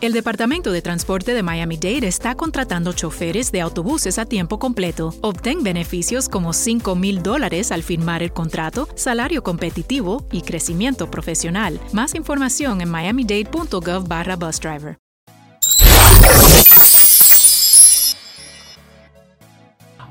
El Departamento de Transporte de Miami-Dade está contratando choferes de autobuses a tiempo completo. Obtén beneficios como 5 mil dólares al firmar el contrato, salario competitivo y crecimiento profesional. Más información en miamidade.gov barra busdriver.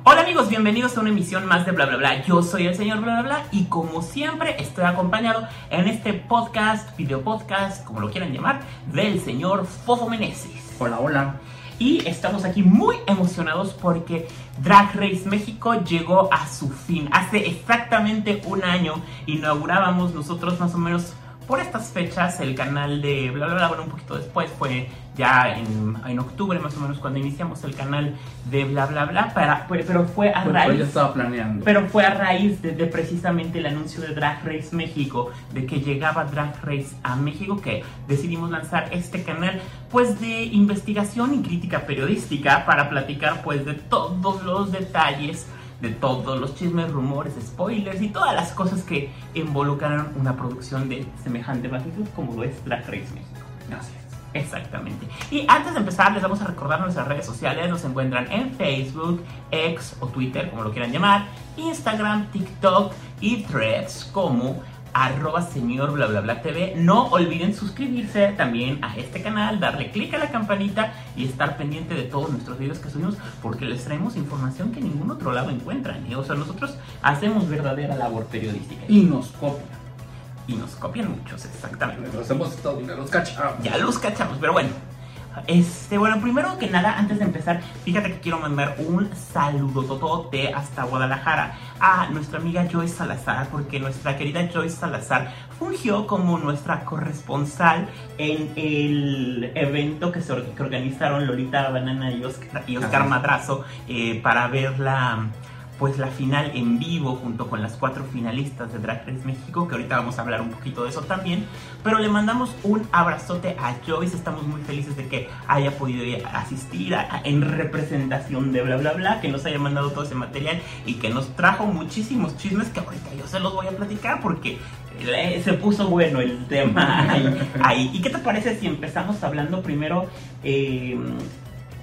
Hola amigos, bienvenidos a una emisión más de Bla Bla Bla. Yo soy el señor Bla Bla Bla y como siempre estoy acompañado en este podcast, video podcast, como lo quieran llamar, del señor Fofo Meneses. Hola, hola. Y estamos aquí muy emocionados porque Drag Race México llegó a su fin. Hace exactamente un año inaugurábamos nosotros más o menos por estas fechas el canal de bla bla bla, bueno un poquito después fue ya en, en octubre más o menos cuando iniciamos el canal de bla bla bla, para, pero fue a raíz... pues, ya estaba planeando. Pero fue a raíz de, de precisamente el anuncio de Drag Race México, de que llegaba Drag Race a México, que decidimos lanzar este canal pues de investigación y crítica periodística para platicar pues de todos los detalles, de todos los chismes, rumores, spoilers y todas las cosas que involucraron una producción de semejante magnitud como lo es Drag Race México. Es. Exactamente. Y antes de empezar, les vamos a recordar nuestras redes sociales. Nos encuentran en Facebook, X o Twitter, como lo quieran llamar, Instagram, TikTok y Threads como arroba señor TV. No olviden suscribirse también a este canal, darle clic a la campanita y estar pendiente de todos nuestros videos que subimos porque les traemos información que ningún otro lado encuentran. ¿eh? O sea, nosotros hacemos verdadera labor periodística Y nos copian. Y nos copian muchos, exactamente. Nos hemos estado los cachamos. Ya los cachamos, pero bueno. Este, bueno, primero que nada, antes de empezar, fíjate que quiero mandar un saludo totote hasta Guadalajara a nuestra amiga Joyce Salazar, porque nuestra querida Joyce Salazar fungió como nuestra corresponsal en el evento que se que organizaron Lolita Banana y Oscar, y Oscar Ajá. Madrazo eh, para ver la pues la final en vivo junto con las cuatro finalistas de Drag Race México, que ahorita vamos a hablar un poquito de eso también. Pero le mandamos un abrazote a Joyce, estamos muy felices de que haya podido asistir en representación de bla bla bla, que nos haya mandado todo ese material y que nos trajo muchísimos chismes que ahorita yo se los voy a platicar porque eh, se puso bueno el tema ahí. ahí. ¿Y qué te parece si empezamos hablando primero? eh,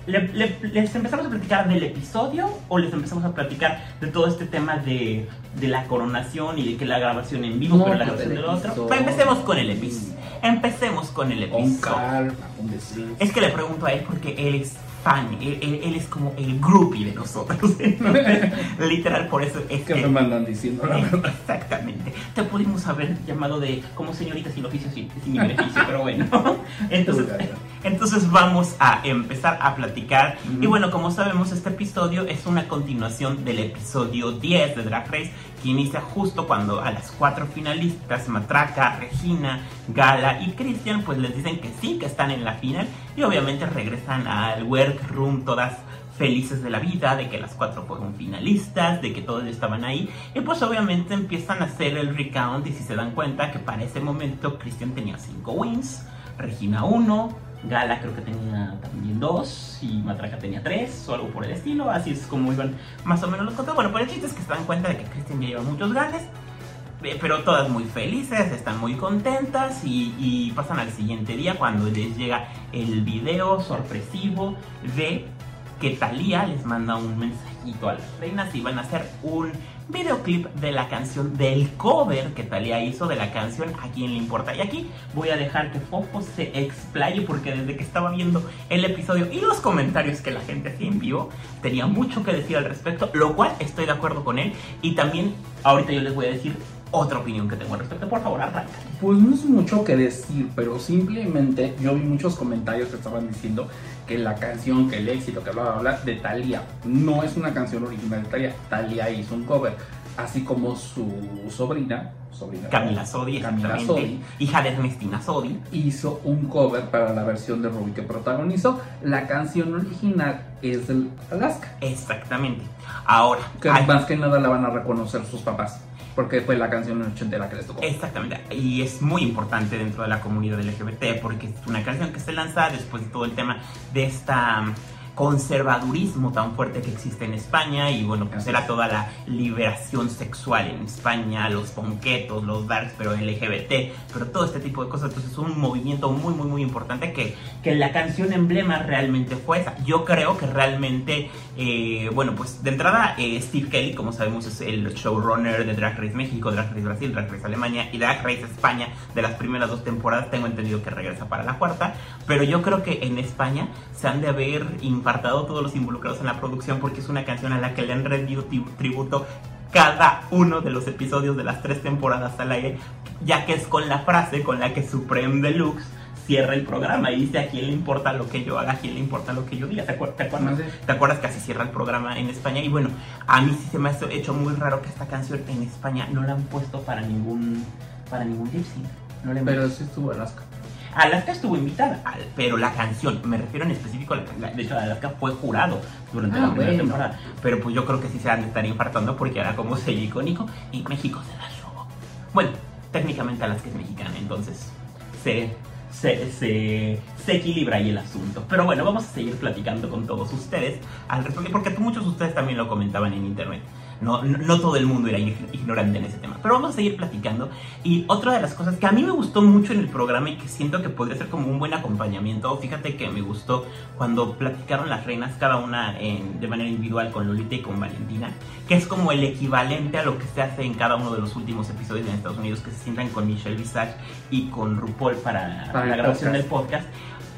le- le- ¿Les empezamos a platicar del episodio o les empezamos a platicar de todo este tema de, de la coronación y de que la grabación en vivo, No, pero la pues, grabación del otro? Pues empecemos con el episodio. Empecemos con el Con episodio. calma, con decir. Es que le pregunto a él porque él es fan, él, él- él es como el groupie de nosotros. Literal, por eso es que me mandan diciendo la verdad. Exactamente. Te pudimos haber llamado de como señorita sin oficio, sin, sin beneficio, pero bueno. Entonces, entonces vamos a empezar a platicar. Y bueno, como sabemos, este episodio es una continuación del episodio 10 de Drag Race, que inicia justo cuando a las cuatro finalistas, Matraca, Regina, Gala y Christian, pues les dicen que sí, que están en la final. Y obviamente regresan al workroom todas felices de la vida, de que las cuatro fueron finalistas, de que todos estaban ahí. Y pues obviamente empiezan a hacer el recount y si se dan cuenta que para ese momento Christian tenía 5 wins, Regina 1, Gala creo que tenía también 2 y Matraca tenía 3 o algo por el estilo. Así es como iban más o menos los contados. Bueno, pero el chiste es que se dan cuenta de que Christian ya lleva muchos ganes. eh, Pero todas muy felices, están muy contentas y, y pasan al siguiente día cuando les llega el video sorpresivo de que Thalía les manda un mensajito a las reinas y van a hacer un videoclip de la canción, del cover que Thalía hizo de la canción A quién le importa. Y aquí voy a dejar que Fofo se explaye porque desde que estaba viendo el episodio y los comentarios que la gente hacía en vivo, tenía mucho que decir al respecto, lo cual estoy de acuerdo con él. Y también ahorita yo les voy a decir otra opinión que tengo al respecto. Por favor, arranca. Pues no es mucho que decir, pero simplemente yo vi muchos comentarios que estaban diciendo que la canción, que el éxito, que bla bla bla, de Thalía no es una canción original de Thalía. Thalía hizo un cover. así como su sobrina, sobrina Camila Sodi, Camila Sodi, hija de Ernestina Sodi. hizo un cover para la versión de Ruby que protagonizó. La canción original es del Alaska, Exactamente. Ahora, que hay- más que nada la van a reconocer sus papás, porque fue la canción ochentera que les tocó. Exactamente, y es muy importante dentro de la comunidad LGBT porque es una canción que se lanza después de todo el tema de esta conservadurismo tan fuerte que existe en España y bueno, pues era toda la liberación sexual en España, los ponquetos, los darks, pero LGBT, pero todo este tipo de cosas, entonces es un movimiento muy, muy, muy importante que, que la canción emblema realmente fue esa. Yo creo que realmente, eh, bueno, pues de entrada eh, Steve Kelly, como sabemos, es el showrunner de Drag Race México, Drag Race Brasil, Drag Race Alemania y Drag Race España de las primeras dos temporadas. Tengo entendido que regresa para la cuarta, pero yo creo que en España se han de haber impartado todos los involucrados en la producción porque es una canción a la que le han rendido tri- tributo cada uno de los episodios de las tres temporadas al aire, ya que es con la frase con la que Supreme Deluxe cierra el programa y dice a quién le importa lo que yo haga, a quién le importa lo que yo diga. ¿Te, acuer- te acuerdas? ¿Te acuerdas que así cierra el programa en España? Y bueno, a mí sí se me ha hecho muy raro que esta canción en España no la han puesto para ningún para ningún lip sync. No Pero sí estuvo Alaska. Alaska estuvo invitada, pero la canción, me refiero en específico, a la, de hecho Alaska fue jurado durante Ah, la primera bueno. temporada, pero pues yo creo que sí se han de estar infartando porque era como sello icónico y México se la robó. Bueno, técnicamente Alaska es mexicana, entonces se, se, se, se equilibra ahí el asunto. Pero bueno, vamos a seguir platicando con todos ustedes al respecto, porque muchos de ustedes también lo comentaban en internet. No, no, no todo el mundo era ig- ignorante en ese tema. Pero vamos a seguir platicando. Y otra de las cosas que a mí me gustó mucho en el programa y que siento que podría ser como un buen acompañamiento, fíjate que me gustó cuando platicaron las reinas, cada una en- de manera individual con Lolita y con Valentina, que es como el equivalente a lo que se hace en cada uno de los últimos episodios en Estados Unidos, que se sientan con Michelle Visage y con RuPaul para, Para la grabación podcast. del podcast.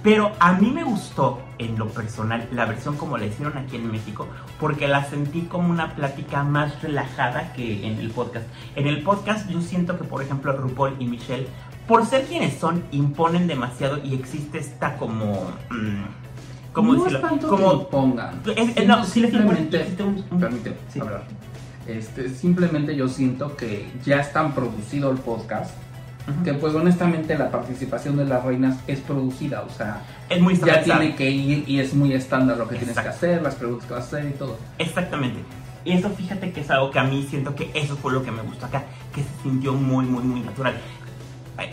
Pero a mí me gustó en lo personal la versión como la hicieron aquí en México, porque la sentí como una plática más relajada que en el podcast. En el podcast yo siento que, por ejemplo, RuPaul y Michelle, por ser quienes son, imponen demasiado y existe esta como... mm, ¿Cómo no decirlo? es tanto como... que impongan. Es- es- no, simplemente, un- un- permíteme sí. hablar. Este, simplemente yo siento que ya es tan producido el podcast Que pues honestamente la participación de las reinas es producida, o sea, Es muy ya tiene que ir y es muy estándar lo que tienes que hacer, las preguntas que vas a hacer y todo. Exactamente. Y eso fíjate que es algo que a mí siento que eso fue lo que me gustó acá, que se sintió muy, muy, muy natural.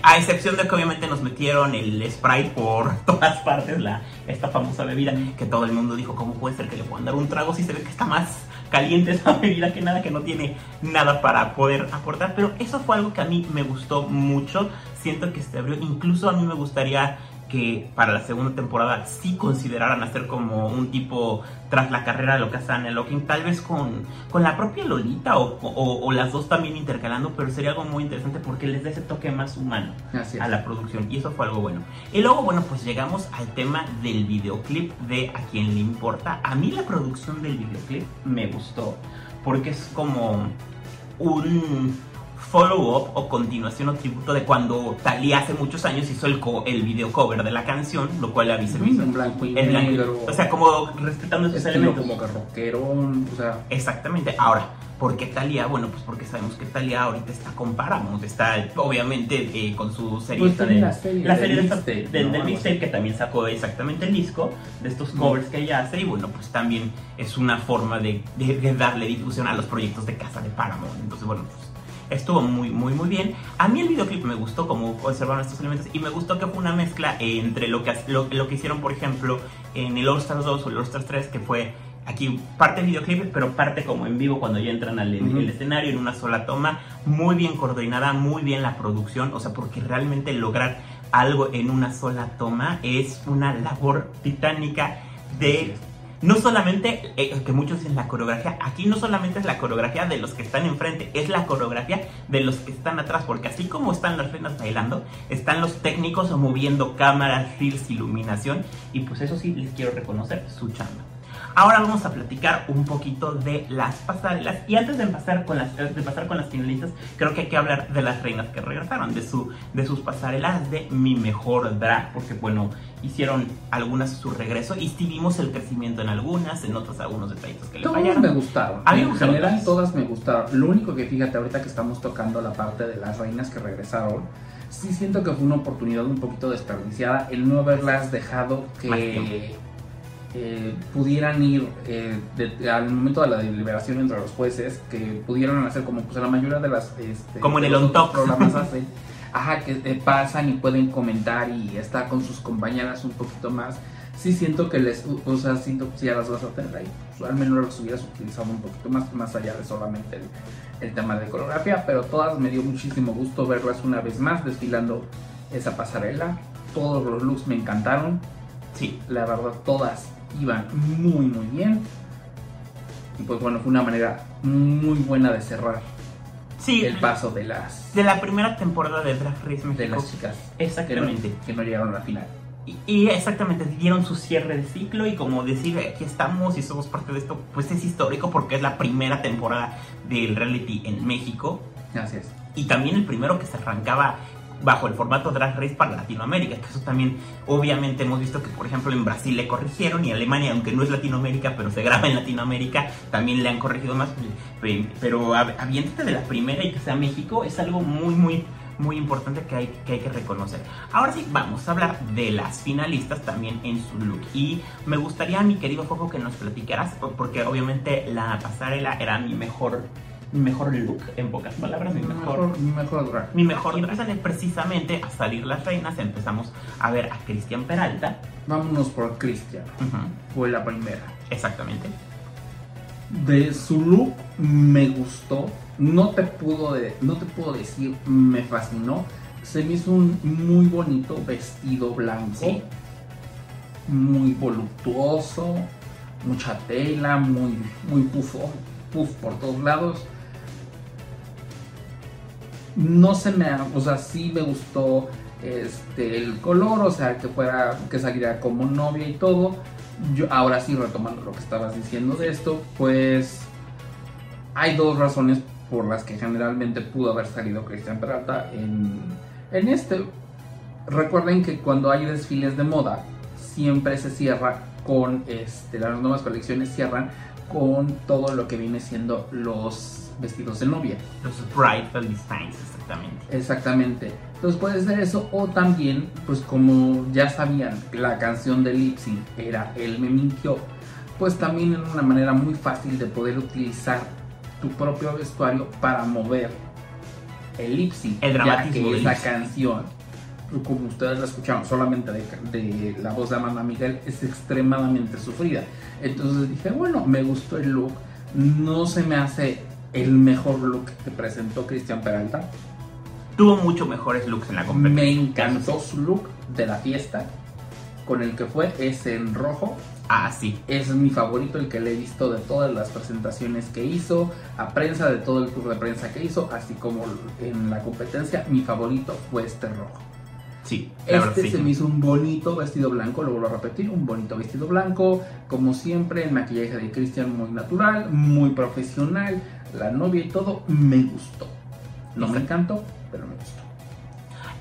A excepción de que obviamente nos metieron el Sprite por todas partes, la, esta famosa bebida, que todo el mundo dijo, ¿cómo puede ser que le puedan dar un trago si se ve que está más caliente esa bebida que nada, que no tiene nada para poder aportar? Pero eso fue algo que a mí me gustó mucho, siento que se abrió, incluso a mí me gustaría que para la segunda temporada sí consideraran hacer como un tipo tras la carrera de lo que hace Anne Locking, tal vez con, con la propia Lolita o, o- o las dos también intercalando, pero sería algo muy interesante porque les da ese toque más humano a la producción y eso fue algo bueno. Y luego, bueno, pues llegamos al tema del videoclip de A quien le importa. A mí la producción del videoclip me gustó porque es como un follow-up o continuación o tributo de cuando Thalía hace muchos años hizo el, co- el video cover de la canción, lo cual a mí se me hizo en blanco y y- negro. O sea, como respetando esos elementos. como que rockerón, o sea, Exactamente. Ahora, ¿por qué Talia? Bueno, pues porque sabemos que Talia ahorita está con Paramount, está obviamente eh, con su serie Pues de la serie la del serie de del, ¿no? Algo mixtape así. que también sacó exactamente el disco de estos covers que ella hace y bueno, pues también es una forma de, de- de darle difusión a los proyectos de casa de Paramount. Entonces, bueno, pues estuvo muy, muy, muy bien. A mí el videoclip me gustó como observaron estos elementos y me gustó que fue una mezcla entre lo que, lo, lo que hicieron, por ejemplo, en el All Stars 2 o el All Stars 3, que fue aquí parte videoclip, pero parte como en vivo cuando ya entran al el escenario en una sola toma, muy bien coordinada, muy bien la producción, o sea, porque realmente lograr algo en una sola toma es una labor titánica de no solamente, eh, que muchos dicen la coreografía, aquí no solamente es la coreografía de los que están enfrente, es la coreografía de los que están atrás, porque así como están las reinas bailando, están los técnicos moviendo cámaras, reels, iluminación, y pues eso sí les quiero reconocer su chamba. Ahora vamos a platicar un poquito de las pasarelas y antes de pasar con las de pasar con las finalistas, creo que hay que hablar de las reinas que regresaron, de su de sus pasarelas de mi mejor drag, porque bueno, hicieron algunas su regreso y sí vimos el crecimiento en algunas, en otras algunos detallitos que le Todas fallaron. me gustaron. A mí me en general todas. todas me gustaron. Lo único que fíjate ahorita que estamos tocando la parte de las reinas que regresaron, sí siento que fue una oportunidad un poquito desperdiciada el no haberlas dejado que eh, pudieran ir eh, de- al momento de la deliberación entre los jueces, que pudieran hacer como pues la mayoría de las este, Como en el On Top. programas hacen. Ajá, que eh, pasan y pueden comentar y estar con sus compañeras un poquito más. Sí siento que les, o- o sea, siento que si ya las vas a tener ahí, pues, al menos las hubieras utilizado un poquito más, más allá de solamente el, el tema de coreografía, pero todas me dio muchísimo gusto verlas una vez más desfilando esa pasarela. Todos los looks me encantaron, Sí, la verdad todas iban muy muy bien. Y pues bueno, fue una manera muy buena de cerrar sí. el paso de las, De la primera temporada de Drag Race México. de las chicas que no, Exactamente. que no llegaron a la final. Y, y exactamente, dieron su cierre de ciclo y como decir, aquí estamos y somos parte de esto, pues es histórico porque es la primera temporada del reality en México Así es. y también el primero que se arrancaba bajo el formato Drag Race para Latinoamérica, que eso también obviamente hemos visto que por ejemplo en Brasil le corrigieron y Alemania, aunque no es Latinoamérica, pero se graba en Latinoamérica, también le han corregido más, Pe- pero habiéndote de la primera y que sea México es algo muy muy muy importante que hay, que reconocer. Ahora sí, vamos a hablar de las finalistas también en su look. Y me gustaría, mi querido Foco, que nos platicaras, por- porque obviamente la pasarela era mi mejor, mi mejor look, en pocas palabras, mi mejor, mi mejor drag. mi mejor. Y empiezan precisamente a salir las reinas, empezamos a ver a Cristian Peralta. Vámonos por Cristian. Fue la primera. exactamente. De su look me gustó. No te puedo de- no te puedo decir me fascinó. Se me hizo un muy bonito vestido blanco. Sí. Muy voluptuoso. Mucha tela, muy, muy pufo, puff por todos lados. No se me, o sea, sí me gustó este el color, o sea, que fuera, que saliera como novia y todo. Yo, ahora sí, retomando lo que estabas diciendo de esto, pues hay dos razones por las que generalmente pudo haber salido Cristian Peralta en, en este. Recuerden que cuando hay desfiles de moda, siempre se cierra con este, las nuevas colecciones cierran con todo lo que viene siendo los vestidos de novia. Los Bridal Designs, exactamente. Exactamente. Entonces puede ser eso o también, pues como ya sabían que la canción de Lipsy era El me mintió, pues también era una manera muy fácil de poder utilizar tu propio vestuario para mover el Lipsy. El ya dramatismo que del esa canción, como ustedes la escucharon solamente de, de la voz de Amanda Miguel, es extremadamente sufrida. Entonces dije, bueno, me gustó el look. No se me hace el mejor look que presentó Cristian Peralta. Tuvo mucho mejores looks en la competencia. Me encantó su look de la fiesta. Con el que fue, es en rojo. Ah, sí. Es mi favorito, el que le he visto de todas las presentaciones que hizo, a prensa, de todo el tour de prensa que hizo, así como en la competencia. Mi favorito fue este rojo. Sí, la verdad Este sí. se me hizo un bonito vestido blanco, lo vuelvo a repetir, un bonito vestido blanco, como siempre, el maquillaje de Cristian muy natural, muy profesional, la novia y todo, me gustó. No me encantó, pero me gustó.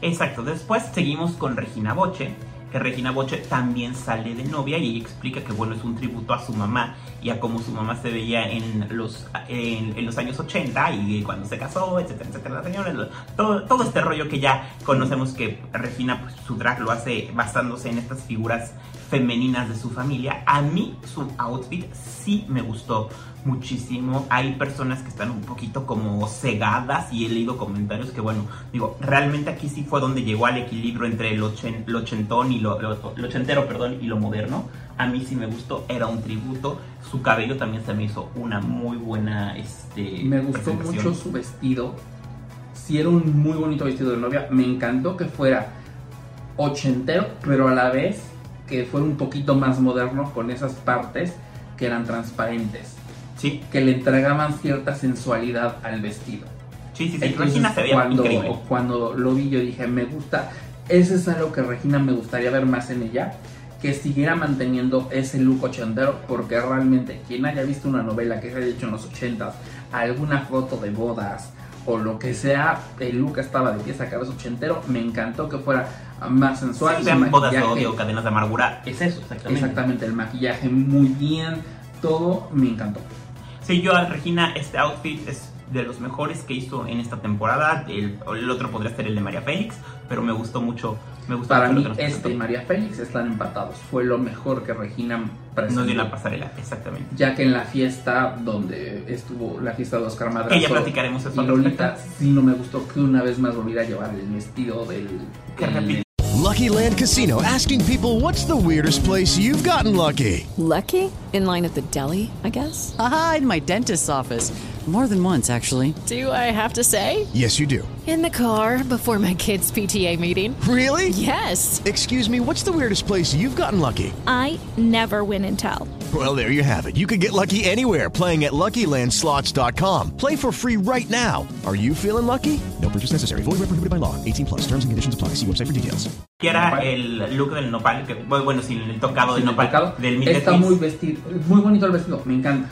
Exacto, después seguimos con Regina Boche, que Regina Boche también sale de novia y ella explica que bueno, es un tributo a su mamá y a cómo su mamá se veía en los, en, en los años 80 y cuando se casó, etcétera, etcétera, la señora, todo, todo este rollo que ya conocemos que Regina, pues su drag lo hace basándose en estas figuras femeninas de su familia. A mí su outfit sí me gustó muchísimo. Hay personas que están un poquito como cegadas y he leído comentarios que, bueno, digo, realmente aquí sí fue donde llegó al equilibrio entre lo, ochen- lo ochentón y lo, lo- lo ochentero, perdón, y lo moderno. A mí sí me gustó, era un tributo. Su cabello también se me hizo una muy buena, este, Me gustó mucho su vestido. Sí era un muy bonito vestido de novia. Me encantó que fuera ochentero, pero a la vez que fuera un poquito más moderno con esas partes que eran transparentes, Sí, que le entregaban cierta sensualidad al vestido. sí, sí, sí. Entonces, Regina se veía cuando, increíble. cuando lo vi yo dije, me gusta, ese es algo que Regina me gustaría ver más en ella, que siguiera manteniendo ese look ochentero, porque realmente quien haya visto una novela que se haya hecho en los ochentas, alguna foto de bodas o lo que sea, el look estaba de pieza a cabeza ochentero, me encantó que fuera más sensual. Sí, vean bodas de odio, cadenas de amargura. Es eso, exactamente. Exactamente, el maquillaje muy bien, todo me encantó. Sí, yo a Regina, este outfit es de los mejores que hizo en esta temporada. El, el otro podría ser el de María Félix, pero me gustó mucho. Me gustó Para mucho mí, este y. María Félix están empatados. Fue lo mejor que Regina presentó. Nos dio una pasarela, exactamente. Ya que en la fiesta donde estuvo la fiesta de Oscar Madrazo Que ya platicaremos eso y Lolita, sí no me gustó que una vez más volviera a llevar el vestido del... Que. Lucky Land Casino asking people what's the weirdest place you've gotten lucky? Lucky? In line at the deli, I guess? Aha, in my dentist's office. More than once, actually. Do I have to say? Yes, you do. In the car before my kids' PTA meeting. Really? Yes. Excuse me, what's the weirdest place you've gotten lucky? I never win and tell. Well, there you have it. You can get lucky anywhere playing at LuckyLandSlots.com. Play for free right now. Are you feeling lucky? No purchase necessary. Void where prohibited by law. 18 plus. Terms and conditions apply. See website for details. Que era el look del nopal, que, bueno, sí, el tocado sin del el nopal pecado. del Está Pierce. muy vestido, muy bonito el vestido, me encanta.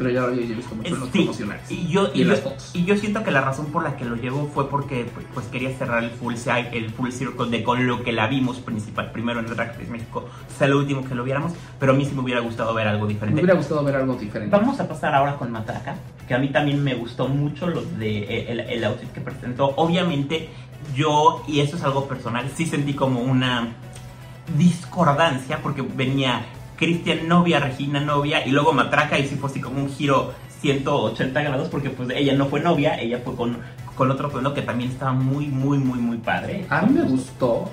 Pero ya lo había visto mucho en los Sí, promocionales. y yo, y, yo, y siento que la razón por la que lo llevo fue porque pues, pues, quería cerrar el full side, el full circle de con lo que la vimos principal primero en Drag Race México, sea lo último que lo viéramos, pero a mí sí me hubiera gustado ver algo Me diferente. hubiera gustado ver algo diferente. Vamos a pasar ahora con Matraca, que a mí también me gustó mucho lo de eh, el, el outfit que presentó. Obviamente yo, y eso es algo personal, sí sentí como una discordancia porque venía Cristian novia, Regina novia y luego Matraca y sí fue así como un giro 180 grados porque pues ella no fue novia, ella fue con, con otro atuendo que también estaba muy, muy, muy, muy padre. A mí me gustó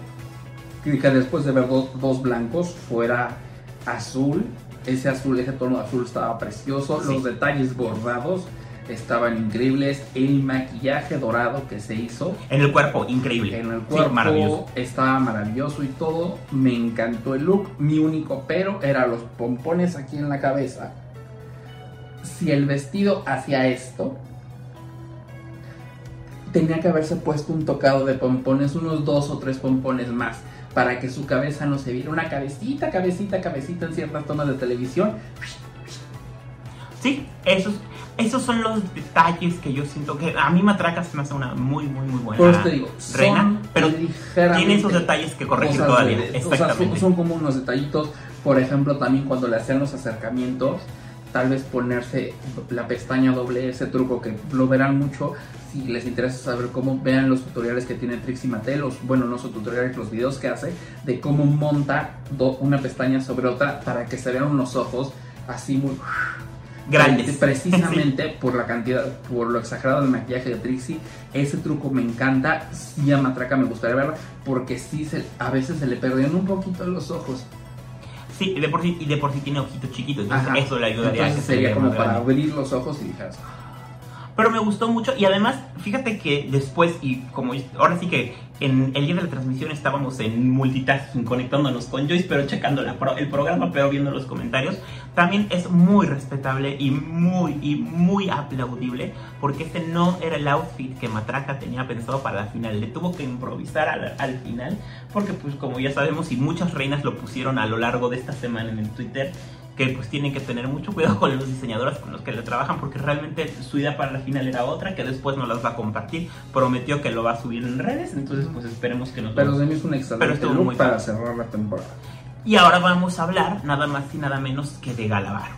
que, que después de ver dos, dos blancos fuera azul. Ese azul, ese tono azul estaba precioso. Sí. Los detalles bordados estaban increíbles. El maquillaje dorado que se hizo En el cuerpo, increíble. en el Sí, cuerpo maravilloso. estaba maravilloso y todo. Me encantó el look. Mi único pero era los pompones aquí en la cabeza. Si el vestido hacía esto, tenía que haberse puesto un tocado de pompones, unos dos o tres pompones más, para que su cabeza no se viera una cabecita, cabecita, cabecita en ciertas tomas de televisión. Sí, esos, esos son los detalles que yo siento que a mí Matraca se me hace una muy, muy, muy buena Por eso te digo, reina, pero tiene esos detalles que corregir todavía. de- o sea, son, como unos detallitos, por ejemplo, también cuando le hacían los acercamientos, tal vez ponerse la pestaña doble, ese truco que lo verán mucho. Si les interesa saber cómo, vean los tutoriales que tiene Trixie Mattel, los, bueno, no son tutoriales, los videos que hace, de cómo monta do- una pestaña sobre otra para que se vean unos ojos así muy Grandes. Precisamente por la cantidad, por lo exagerado del maquillaje de Trixie, ese truco me encanta. Sí, a Matraca me gustaría verla, porque sí, se, a veces se le perdían un poquito los ojos. Sí, de por sí, y de por sí tiene ojitos chiquitos, entonces Ajá. eso le ayudaría a que Entonces se sería como para grande. abrir los ojos y dijeras, Pero me gustó mucho. Y además, fíjate que después, y como ahora sí que en el día de la transmisión estábamos en multitasking conectándonos con Joyce, pero checando la pro- el programa, pero viendo los comentarios, también es muy respetable y muy, y muy aplaudible, porque este no era el outfit que Matraca tenía pensado para la final, le tuvo que improvisar al, al final, porque pues como ya sabemos y muchas reinas lo pusieron a lo largo de esta semana en el Twitter, que pues tienen que tener mucho cuidado con los diseñadores con los que le trabajan porque realmente su idea para la final era otra que después nos las va a compartir. Prometió que lo va a subir en redes entonces pues esperemos que nos pero lo- hizo un Pero excelente estuvo look muy para cerrar la temporada. y ahora vamos a hablar nada más y nada menos que de Galavaro.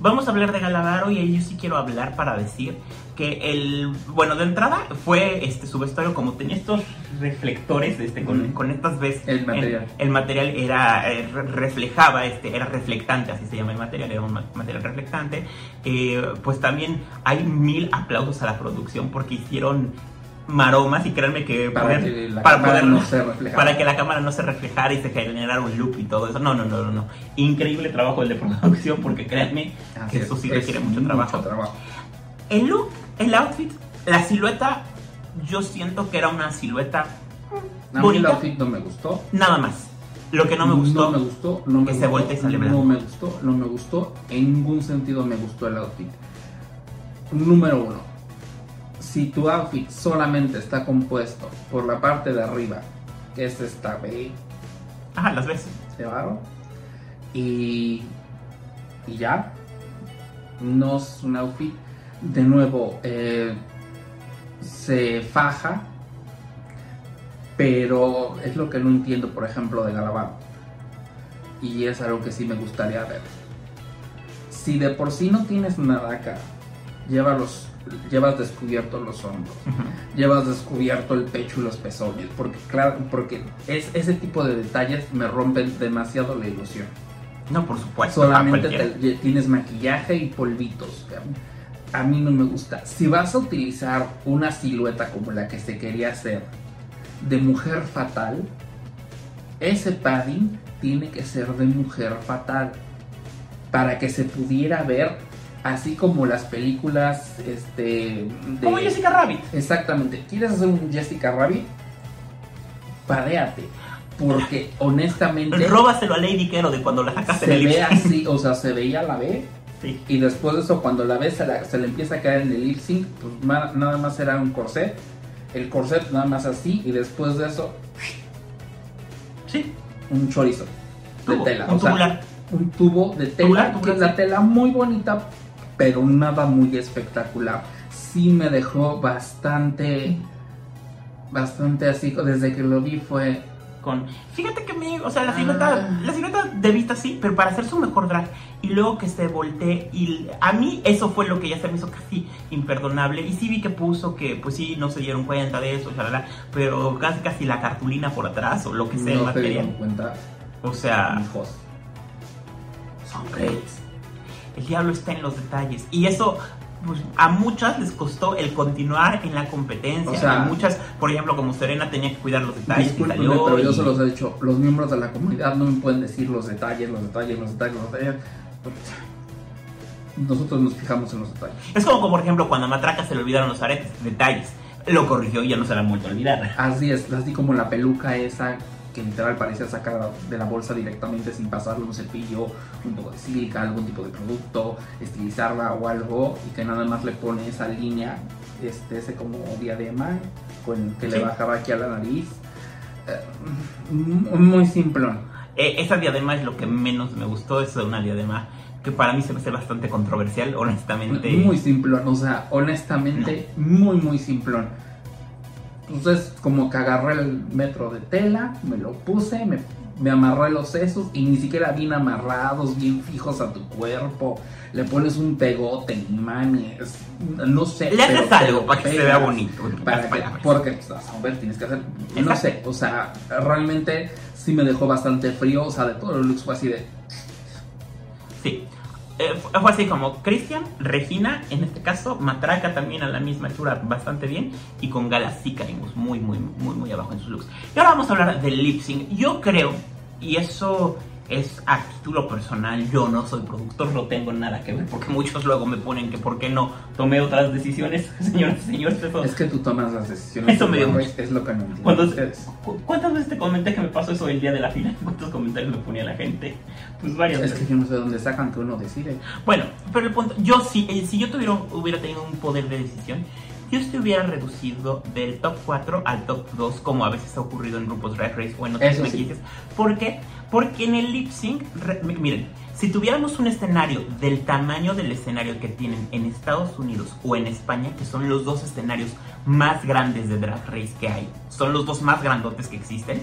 Vamos a hablar de Galavaro y ahí yo sí quiero hablar para decir que el bueno de entrada fue este su vestuario como tenía estos reflectores este con, con estas veces El material. el, material era eh, re- reflejaba este era reflectante así se llama el material era un ma- material reflectante Eh, pues también hay mil aplausos a la producción porque hicieron maromas y créanme que Para poner- que la para cámara poder- no se reflejara. para que la cámara no se reflejara y se generara un loop y todo eso no no no no, no. increíble trabajo el de producción porque créanme Así que eso es, sí es requiere mucho trabajo trabajo. el look el outfit la silueta yo siento que era una silueta A mí el outfit no me gustó. nada más lo que no me gustó No me gustó, no me que se gustó, voltee y sale no me gustó, no me gustó. En ningún sentido me gustó el outfit. Número uno. Si tu outfit solamente está compuesto por la parte de arriba, que es esta B ajá las ves de barro, Y, y ya. No es un outfit. De nuevo, eh, se faja. Pero es lo que no entiendo, por ejemplo, de Galabán. Y es algo que sí me gustaría ver. Si de por sí no tienes nada acá, lleva los, llevas descubiertos los hombros, llevas descubierto el pecho y los pezones, porque claro, porque es, ese tipo de detalles me rompen demasiado la ilusión. No, por supuesto. Solamente te- tienes maquillaje y polvitos. cabrón. A mí no me gusta. Si vas a utilizar una silueta como la que se quería hacer de mujer fatal, ese padding tiene que ser de mujer fatal para que se pudiera ver así como las películas este de Como Jessica Rabbit. Exactamente. ¿Quieres hacer un Jessica Rabbit? Padéate. Porque honestamente Róbaselo a Lady Kero de cuando la sacaste se ve así, o sea, se veía la B Sí. y después de eso cuando la B se, la- se le empieza a caer en el lip sync, pues ma- nada más era un corset, el corset nada más así y después de eso Sí. un chorizo de tela, un o sea, tubular. un tubo de tela, Tubular, que tubular, es la tela muy bonita, pero nada muy espectacular. Sí me dejó bastante, bastante así, desde que lo vi fue Con... Fíjate que me, o sea, la silueta, Ah. la silueta de vista sí, pero para hacer su mejor drag y luego que se voltee y a mí eso fue lo que ya se me hizo casi imperdonable y sí vi que puso que pues sí no se dieron cuenta de eso, shalala, pero casi casi la cartulina por atrás o lo que sea el no dieron material. cuenta, O sea, hijos. son greats. El diablo está en los detalles y eso pues, a muchas les costó el continuar en la competencia. O sea- a muchas, por ejemplo, como Serena tenía que cuidar los detalles y pero yo se los he dicho. Los miembros de la comunidad no me pueden decir los detalles, los detalles, los detalles, los detalles. Nosotros nos fijamos en los detalles. Es como, como, por ejemplo, cuando a Matraca se le olvidaron los aretes, detalles. Lo corrigió y ya no se la han vuelto a olvidar. Así es, así como la peluca esa que literal parecía sacada de la bolsa directamente sin pasarle un cepillo, un poco de sílica, algún tipo de producto, estilizarla o algo, y que nada más le pone esa línea, este, ese como diadema, con que le Sí. bajaba aquí a la nariz. Eh, m- muy simplón. Eh, esa diadema es lo que menos me gustó, es una diadema que para mí se me hace bastante controversial, honestamente. Muy simplón, o sea, honestamente, muy, muy simplón. Entonces, como que agarré el metro de tela, me lo puse, me, me amarré los sesos y ni siquiera bien amarrados, bien fijos a tu cuerpo. Le pones un pegote, mames, no sé. Le haces algo para que se vea bonito, Para que, porque pues, a ver, tienes que hacer, no Exacto. sé, o sea, realmente sí me dejó bastante frío, o sea, de todos los looks fue así de, Sí. Eh, fu- fue así como Cristian, Regina, en este caso, Matraca también a la misma altura bastante bien, y con Gala sí caímos muy, muy, muy, muy abajo en sus looks. Y ahora vamos a hablar del lip sync. Yo creo, y eso es a título personal, yo no soy productor, no tengo nada que ver, porque muchos luego me ponen que por qué no tomé otras decisiones, señoras y señores. Eso, es que tú tomas las decisiones. Eso me dio. Es lo que no entiendo. Cuando- ustedes. ¿Cu- ¿Cuántas veces te comenté que me pasó eso el día de la final? ¿Cuántos comentarios me ponía la gente? Pues varias Es veces. que yo no sé dónde sacan que uno decide. Bueno, pero el punto, yo sí, eh, si yo tuviera, hubiera tenido un poder de decisión, yo se hubiera reducido del top 4 al top 2, como a veces ha ocurrido en grupos Drag Race o en otras sí. franquicias. ¿Por qué? Porque en el lip sync, re- mi- miren, si tuviéramos un escenario del tamaño del escenario que tienen en Estados Unidos o en España, que son los dos escenarios más grandes de Drag Race que hay, son los dos más grandotes que existen,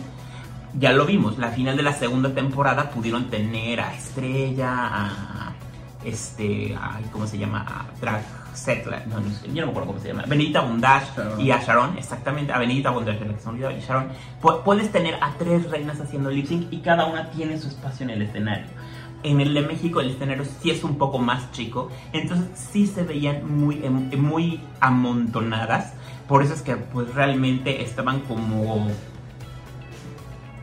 ya lo vimos, la final de la segunda temporada pudieron tener a Estrella, a este, ay, ¿cómo se llama? A Drag Setla, no, no sé, yo no me acuerdo cómo se llama, Benedita Sharon. y a Sharon, exactamente, a Benedita Bondage, es la que se olvidó, y Sharon, Pu- puedes tener a tres reinas haciendo lip sync y cada una tiene su espacio en el escenario. En el de México el escenario sí es un poco más chico, entonces sí se veían muy, em- muy amontonadas, por eso es que pues realmente estaban como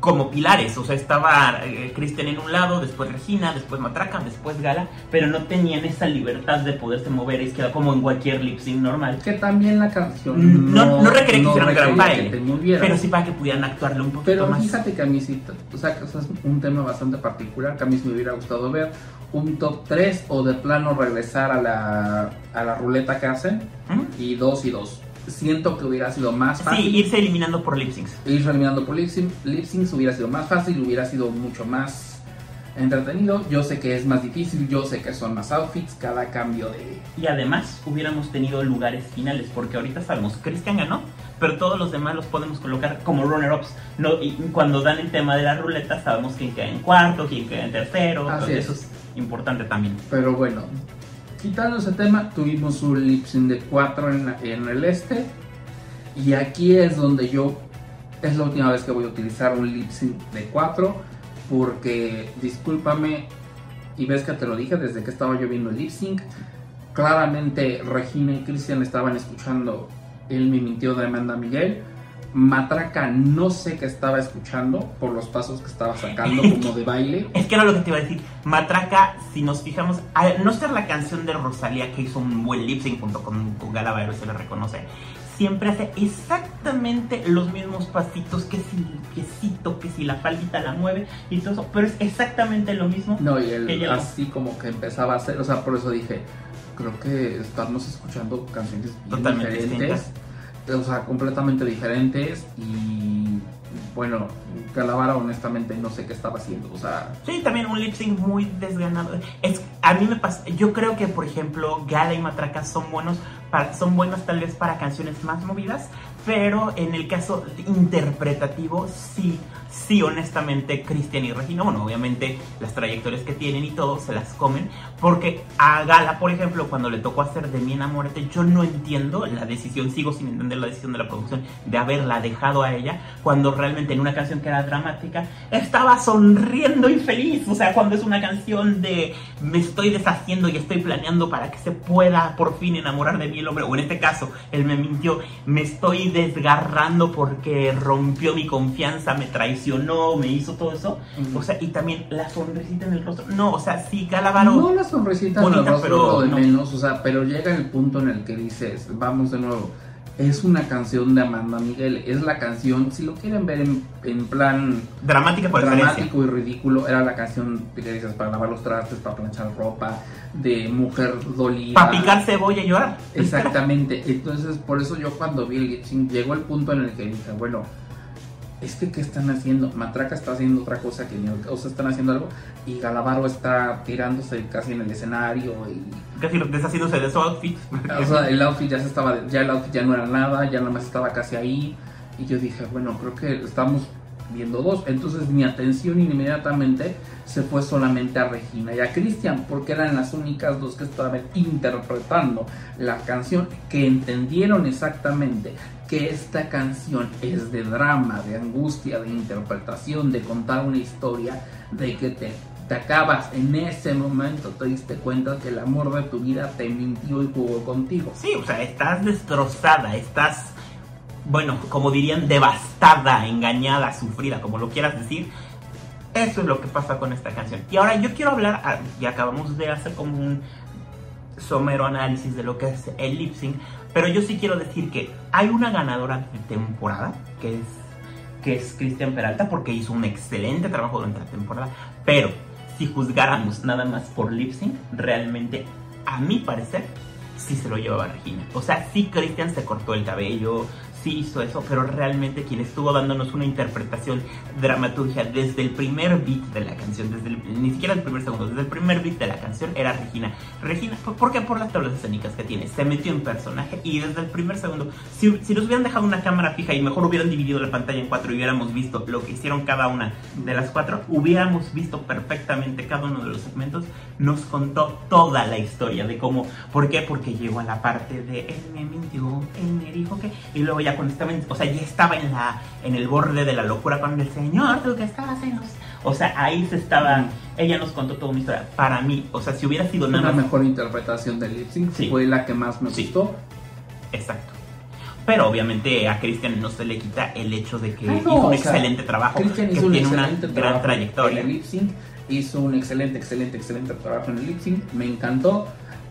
como pilares, o sea, estaba eh, Kristen en un lado, después Regina, después Matraca, después Gala, pero no tenían esa libertad de poderse mover izquierda como en cualquier lip sync normal. Que también la canción Mm, No, no, requería que no hicieran gran baile, pero sí para que pudieran actuarle un poquito Pero más. fíjate que a mí sí, o sea, que es un tema bastante particular que a mí sí me hubiera gustado ver un top 3 o de plano regresar a la, a la ruleta que hacen ¿Mm? y dos y dos. Siento que hubiera sido más fácil. Sí, irse eliminando por lip syncs. ir eliminando por lip lip syncs hubiera sido más fácil, hubiera sido mucho más entretenido. Yo sé que es más difícil, yo sé que son más outfits, cada cambio de... Y además hubiéramos tenido lugares finales, porque ahorita sabemos, Christian ganó, pero todos los demás los podemos colocar como runner-ups. No, y cuando dan el tema de la ruleta sabemos quién queda en cuarto, quién queda en tercero, Así eso es. es importante también. Pero bueno, quitando ese tema, tuvimos un lip sync de 4 en, el este. Y aquí es donde yo, es la última vez que voy a utilizar un lip sync de 4. Porque, discúlpame, y ves que te lo dije desde que estaba yo viendo el lip. Claramente Regina y Cristian estaban escuchando Él me mintió de Amanda Miguel. Matraca no sé qué estaba escuchando por los pasos que estaba sacando como de baile. Es que era lo que te iba a decir. Matraca, si nos fijamos, al no ser la canción de Rosalía que hizo un buen lip sync junto con, con Gala se le reconoce, siempre hace exactamente los mismos pasitos, que si el piecito, que si la faldita la mueve y todo eso, pero es exactamente lo mismo. No, y él que así como que empezaba a hacer, o sea, por eso dije, creo que estamos escuchando canciones bien Totalmente diferentes, o sea, completamente diferentes y bueno, Calavara honestamente no sé qué estaba haciendo, o sea, Sí, también un lip sync muy desganado. Es, a mí me pasa, yo creo que por ejemplo Gala y Matraca son buenos, son buenos tal vez para canciones más movidas, pero en el caso interpretativo sí, sí honestamente Cristian y Regina, bueno obviamente las trayectorias que tienen y todo se las comen, porque a Gala por ejemplo cuando le tocó hacer de mi enamórate yo no entiendo la decisión, sigo sin entender la decisión de la producción de haberla dejado a ella cuando realmente en una canción que era dramática estaba sonriendo y feliz. O sea, cuando es una canción de me estoy deshaciendo y estoy planeando para que se pueda por fin enamorar de mí el hombre, o en este caso, él me mintió, me estoy desgarrando porque rompió mi confianza, me traicionó, me hizo todo eso. O sea, y también la sonrisita en el rostro. No, o sea, sí, Galavaro. no la sonrisita rostro pero de no. menos, o sea, pero llega el punto en el que dices, vamos de nuevo, es una canción de Amanda Miguel, es la canción, si lo quieren ver en, en plan Dramática por dramático y ridículo, era la canción que dices para lavar los trastes, para planchar ropa, de mujer dolida. Para picar cebolla y llorar. Exactamente, entonces por eso yo cuando vi el sync llegó el punto en el que dije, bueno, es que ¿qué están haciendo? Matraca está haciendo otra cosa que ni o sea, están haciendo algo y Galavaro está tirándose casi en el escenario y Casi deshaciéndose de su outfit. o sea, el outfit ya se estaba ya el outfit ya no era nada, ya nada más estaba casi ahí y yo dije, bueno, creo que estamos viendo dos, entonces mi atención inmediatamente se fue solamente a Regina y a Cristian porque eran las únicas dos que estaban interpretando la canción que entendieron exactamente que esta canción es de drama, de angustia, de interpretación, de contar una historia, de que te, te acabas en ese momento, te diste cuenta que el amor de tu vida te mintió y jugó contigo. Sí, o sea, estás destrozada, estás, bueno, como dirían, devastada, engañada, sufrida, como lo quieras decir. Eso es lo que pasa con esta canción. Y ahora yo quiero hablar, ah, y acabamos de hacer como un somero análisis de lo que es el lip sync, pero yo sí quiero decir que hay una ganadora de temporada, que es que es Cristian Peralta, porque hizo un excelente trabajo durante la temporada, pero si juzgáramos nada más por lip sync, realmente, a mi parecer, sí se lo llevaba Regina. O sea, sí Cristian se cortó el cabello, sí hizo eso, pero realmente quien estuvo dándonos una interpretación dramaturgia desde el primer beat de la canción, desde el- ni siquiera el primer segundo, desde el primer beat de la canción era Regina. Regina, ¿por- ¿por qué? Por las tablas escénicas que tiene, se metió en personaje y desde el primer segundo, si, si nos hubieran dejado una cámara fija y mejor hubieran dividido la pantalla en cuatro y hubiéramos visto lo que hicieron cada una de las cuatro, hubiéramos visto perfectamente cada uno de los segmentos, nos contó toda la historia de cómo, ¿por qué? Porque llegó a la parte de él me mintió, él me dijo que, y luego ya cuando estaba, en- o sea, ya estaba en la, en el borde de la locura con el señor, tú que estabas en los, o sea, ahí se estaba, ella nos contó toda una historia, para mí, o sea, si hubiera sido Una nada más, mejor interpretación del lip sync Sí. fue la que más me Sí. gustó. exacto. Pero obviamente a Cristian no se le quita el hecho de que Ah, no, hizo un sea, excelente trabajo, Cristian que hizo un tiene una excelente gran trayectoria. En el lip sync hizo un excelente, excelente, excelente trabajo en el lip sync. Me encantó.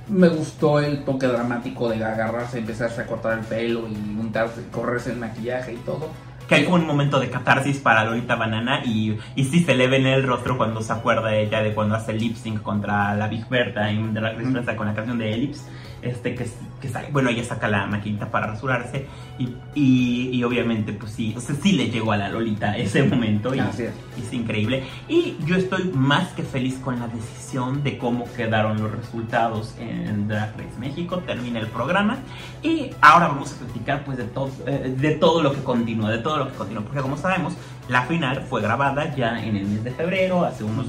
Me gustó el toque dramático de agarrarse, empezarse a cortar el pelo y untarse, correrse el maquillaje y todo. Que hay como un momento de catarsis para Lolita Banana y, y sí se le ve en el rostro cuando se acuerda ella de cuando hace lip sync contra la Big Bertha en de la Cris Prensa con la canción de Ellipse. Este, que, que bueno, ella saca la maquinita para rasurarse y, y, obviamente, pues sí, o sea, sí le llegó a la Lolita ese momento y es. es increíble. Y yo estoy más que feliz con la decisión de cómo quedaron los resultados en Drag Race México. Termina el programa y ahora vamos a platicar pues de todo, eh, de todo lo que continúa, de todo lo que continúa, porque como sabemos, la final fue grabada ya en el mes de febrero, hace unos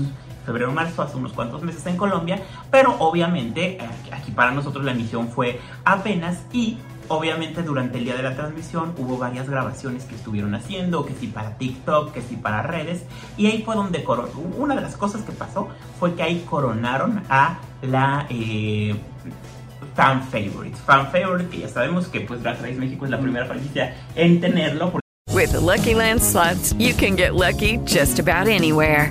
febrero marzo, hace unos cuantos meses en Colombia, pero obviamente eh, aquí para nosotros la emisión fue apenas y obviamente durante el día de la transmisión hubo varias grabaciones que estuvieron haciendo, que sí para TikTok, que sí para redes, y ahí fue donde una de las cosas que pasó fue que ahí coronaron a la eh, fan favorite, fan favorite que ya sabemos que pues Drag Race México es la primera franquicia en tenerlo. With Lucky Land slots, you can get lucky just about anywhere.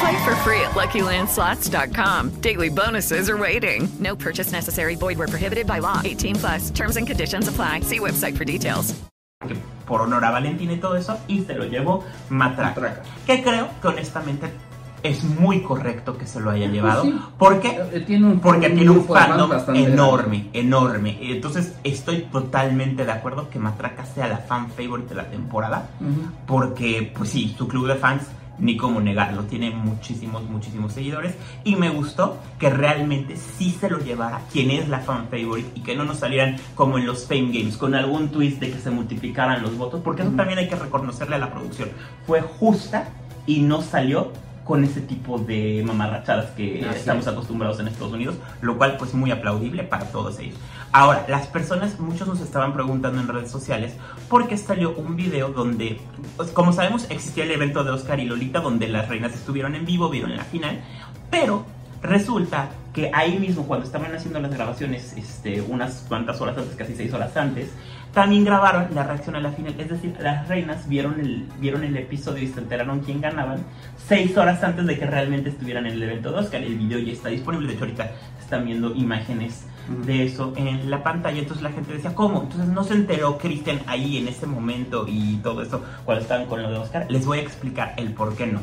Play for free at LuckyLandSlots.com. Daily bonuses are waiting. No purchase necessary. Void were prohibited by law. 18 plus. Terms and conditions apply. See website for details. Por honor a Valentina y todo eso, y se lo llevó Matraca. Matraca. Que creo que honestamente es muy correcto que se lo haya llevado. Pues porque, eh, tiene un, porque tiene un fandom enorme, enorme. Entonces estoy totalmente de acuerdo que Matraca sea la fan favorite de la temporada. Porque, pues sí, su club de fans ni cómo negarlo, tiene muchísimos, muchísimos seguidores. Y me gustó que realmente sí se lo llevara quien es la fan favorite y que no nos salieran como en los Fame Games con algún twist de que se multiplicaran los votos, porque eso también hay que reconocerle a la producción. Fue justa y no salió con ese tipo de mamarrachadas que estamos acostumbrados en Estados Unidos, lo cual pues muy aplaudible para todos ellos. Ahora, las personas, muchos nos estaban preguntando en redes sociales por qué salió un video donde, pues, como sabemos, existía el evento de Oscar y Lolita donde las reinas estuvieron en vivo, vieron la final, pero resulta que ahí mismo cuando estaban haciendo las grabaciones, este, unas cuantas horas antes, casi seis horas antes, también grabaron la reacción a la final. Es decir, las reinas vieron el, vieron el episodio y se enteraron quién ganaban seis horas antes de que realmente estuvieran en el evento de Oscar. El video ya está disponible. De hecho, ahorita están viendo imágenes de eso en la pantalla. Entonces la gente decía, ¿cómo? Entonces no se enteró Cristian ahí en ese momento y todo eso cuando estaban con lo de Oscar. Les voy a explicar el por qué no.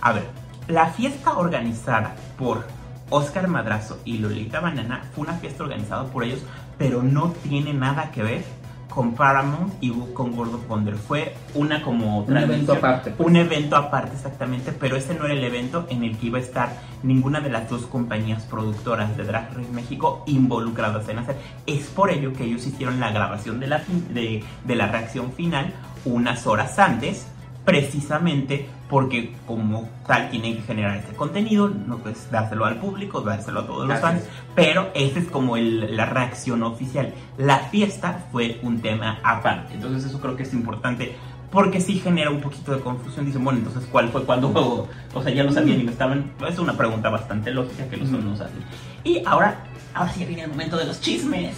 A ver, la fiesta organizada por Oscar Madrazo y Lolita Banana fue una fiesta organizada por ellos, pero no tiene nada que ver con Paramount y con Gordo Ponder. Fue una como un evento aparte. Pues. Un evento aparte exactamente, pero ese no era el evento en el que iba a estar ninguna de las dos compañías productoras de Drag Race México involucradas en hacer. Es por ello que ellos hicieron la grabación de la, de, de la reacción final unas horas antes precisamente porque como tal tienen que generar ese contenido, no pues dárselo al público, dárselo a todos los fans, pero esa es como la reacción oficial. La fiesta fue un tema aparte, entonces eso creo que es importante porque sí genera un poquito de confusión. Dicen, bueno, entonces, ¿cuál fue cuando? O, sea, ya lo sabían y me estaban. Es una pregunta bastante lógica que los mm. nos hacen. Y ahora, ahora sí viene el momento de los chismes.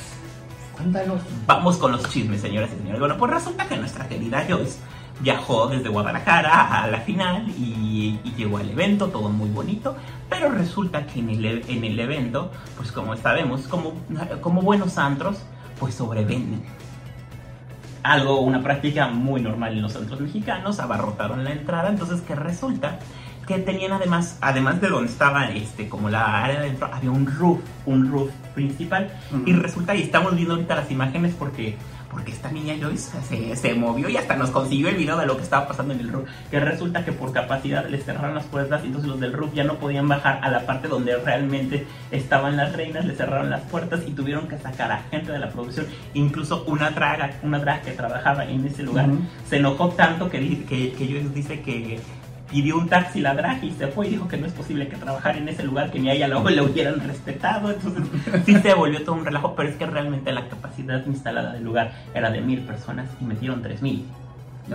Cuéntanos. Vamos con los chismes, señoras y señores. Bueno, pues resulta que nuestra querida Joyce viajó desde Guadalajara a la final y, llegó al evento, todo muy bonito, pero resulta que en el, e, en el evento, pues como sabemos, como, como buenos antros, pues sobrevenden. Algo, una práctica muy normal en los antros mexicanos, abarrotaron la entrada, entonces que resulta que tenían además, además de donde estaba este, como la área de adentro, había un roof, un roof principal, y resulta, y estamos viendo ahorita las imágenes porque porque esta niña Joyce se, se, movió y hasta nos consiguió el video de lo que estaba pasando en el roof. Que resulta que por capacidad les cerraron las puertas y entonces los del roof ya no podían bajar a la parte donde realmente estaban las reinas, les cerraron las puertas y tuvieron que sacar a gente de la producción. Incluso una draga, una draga que trabajaba en ese lugar se enojó tanto que, que, que Joyce dice que pidió un taxi la drag y se fue y dijo que no es posible que trabajara en ese lugar, que ni a ella luego le hubieran respetado. Entonces sí se volvió todo un relajo, pero es que realmente la capacidad instalada del lugar era de mil personas y metieron tres mil.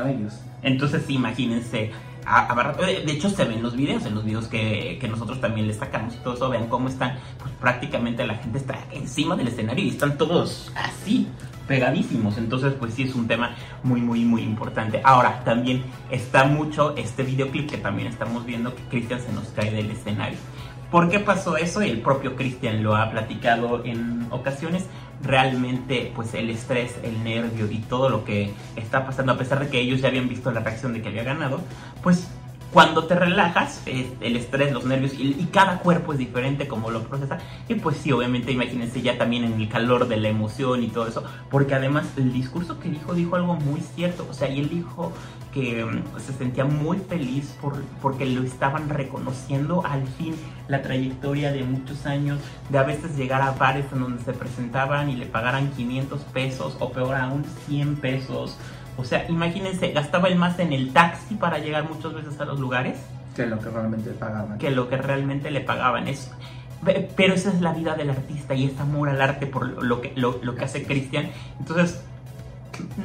Ay, Dios. Entonces imagínense. a- abarra- eh, De hecho, se ven los videos, en los videos que, que nosotros también les sacamos y todo eso, vean cómo están, pues prácticamente la gente está encima del escenario y están todos así, pegadísimos. Entonces, pues sí es un tema muy, muy, muy importante. Ahora, también está mucho este videoclip que también estamos viendo que Cristian se nos cae del escenario. ¿Por qué pasó eso? Y el propio Cristian lo ha platicado en ocasiones. Realmente, pues el estrés, el nervio y todo lo que está pasando, a pesar de que ellos ya habían visto la reacción de que había ganado, pues cuando te relajas, el estrés, los nervios y, y cada cuerpo es diferente como lo procesa. Y pues sí, obviamente imagínense ya también en el calor de la emoción y todo eso. Porque además el discurso que dijo, dijo algo muy cierto. O sea, y él dijo que mm, se sentía muy feliz por, porque lo estaban reconociendo al fin la trayectoria de muchos años, de a veces llegar a bares en donde se presentaban y le pagaran 500 pesos o peor aún 100 pesos. O sea, imagínense, gastaba él más en el taxi para llegar muchas veces a los lugares Que lo que realmente pagaban. que lo que realmente le pagaban. Es, pero esa es la vida del artista y es amor al arte por lo que, lo, lo que hace Cristian. Entonces,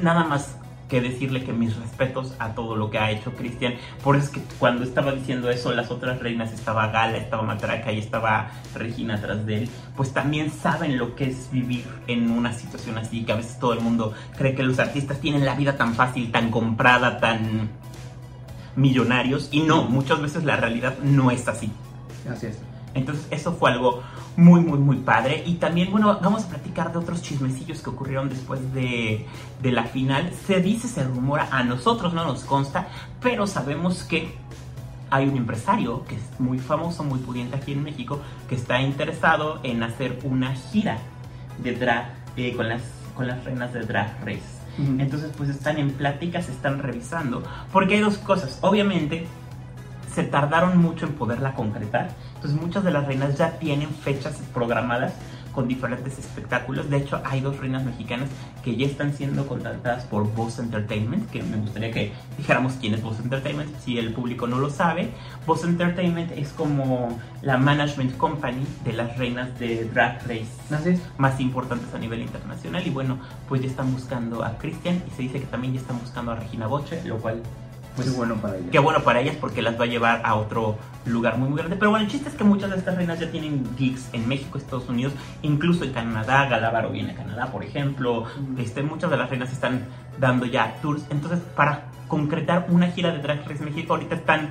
nada más que decirle que mis respetos a todo lo que ha hecho Cristian. Por eso es que cuando estaba diciendo eso, las otras reinas, estaba Gala, estaba Matraca y estaba Regina atrás de él, pues también saben lo que es vivir en una situación así, que a veces todo el mundo cree que los artistas tienen la vida tan fácil, tan comprada, tan millonarios, y no, muchas veces la realidad no es así. Así es. Entonces eso fue algo muy, muy, muy padre. Y también, bueno, vamos a platicar de otros chismecillos que ocurrieron después de, de la final. Se dice, se rumora, a nosotros no nos consta, pero sabemos que hay un empresario que es muy famoso, muy pudiente aquí en México, que está interesado en hacer una gira de drag eh, con, las, con las reinas de Drag Race. Entonces, pues están en pláticas, están revisando, porque hay dos cosas. Obviamente, se tardaron mucho en poderla concretar. Entonces muchas de las reinas ya tienen fechas programadas con diferentes espectáculos. De hecho, hay dos reinas mexicanas que ya están siendo contratadas por Voz Entertainment, que me gustaría que dijéramos quién es Voz Entertainment, si el público no lo sabe. Voz Entertainment es como la management company de las reinas de Drag Race más importantes a nivel internacional. Y bueno, pues ya están buscando a Christian y se dice que también ya están buscando a Regina Boche, lo cual pues Qué bueno para ella. Qué bueno para ellas porque las va a llevar a otro lugar muy muy grande. Pero bueno, el chiste es que muchas de estas reinas ya tienen gigs en México, Estados Unidos, incluso en Canadá. Galábaro viene a Canadá, por ejemplo. Este, muchas de las reinas están dando ya tours. Entonces, para concretar una gira de Drag Race México, ahorita están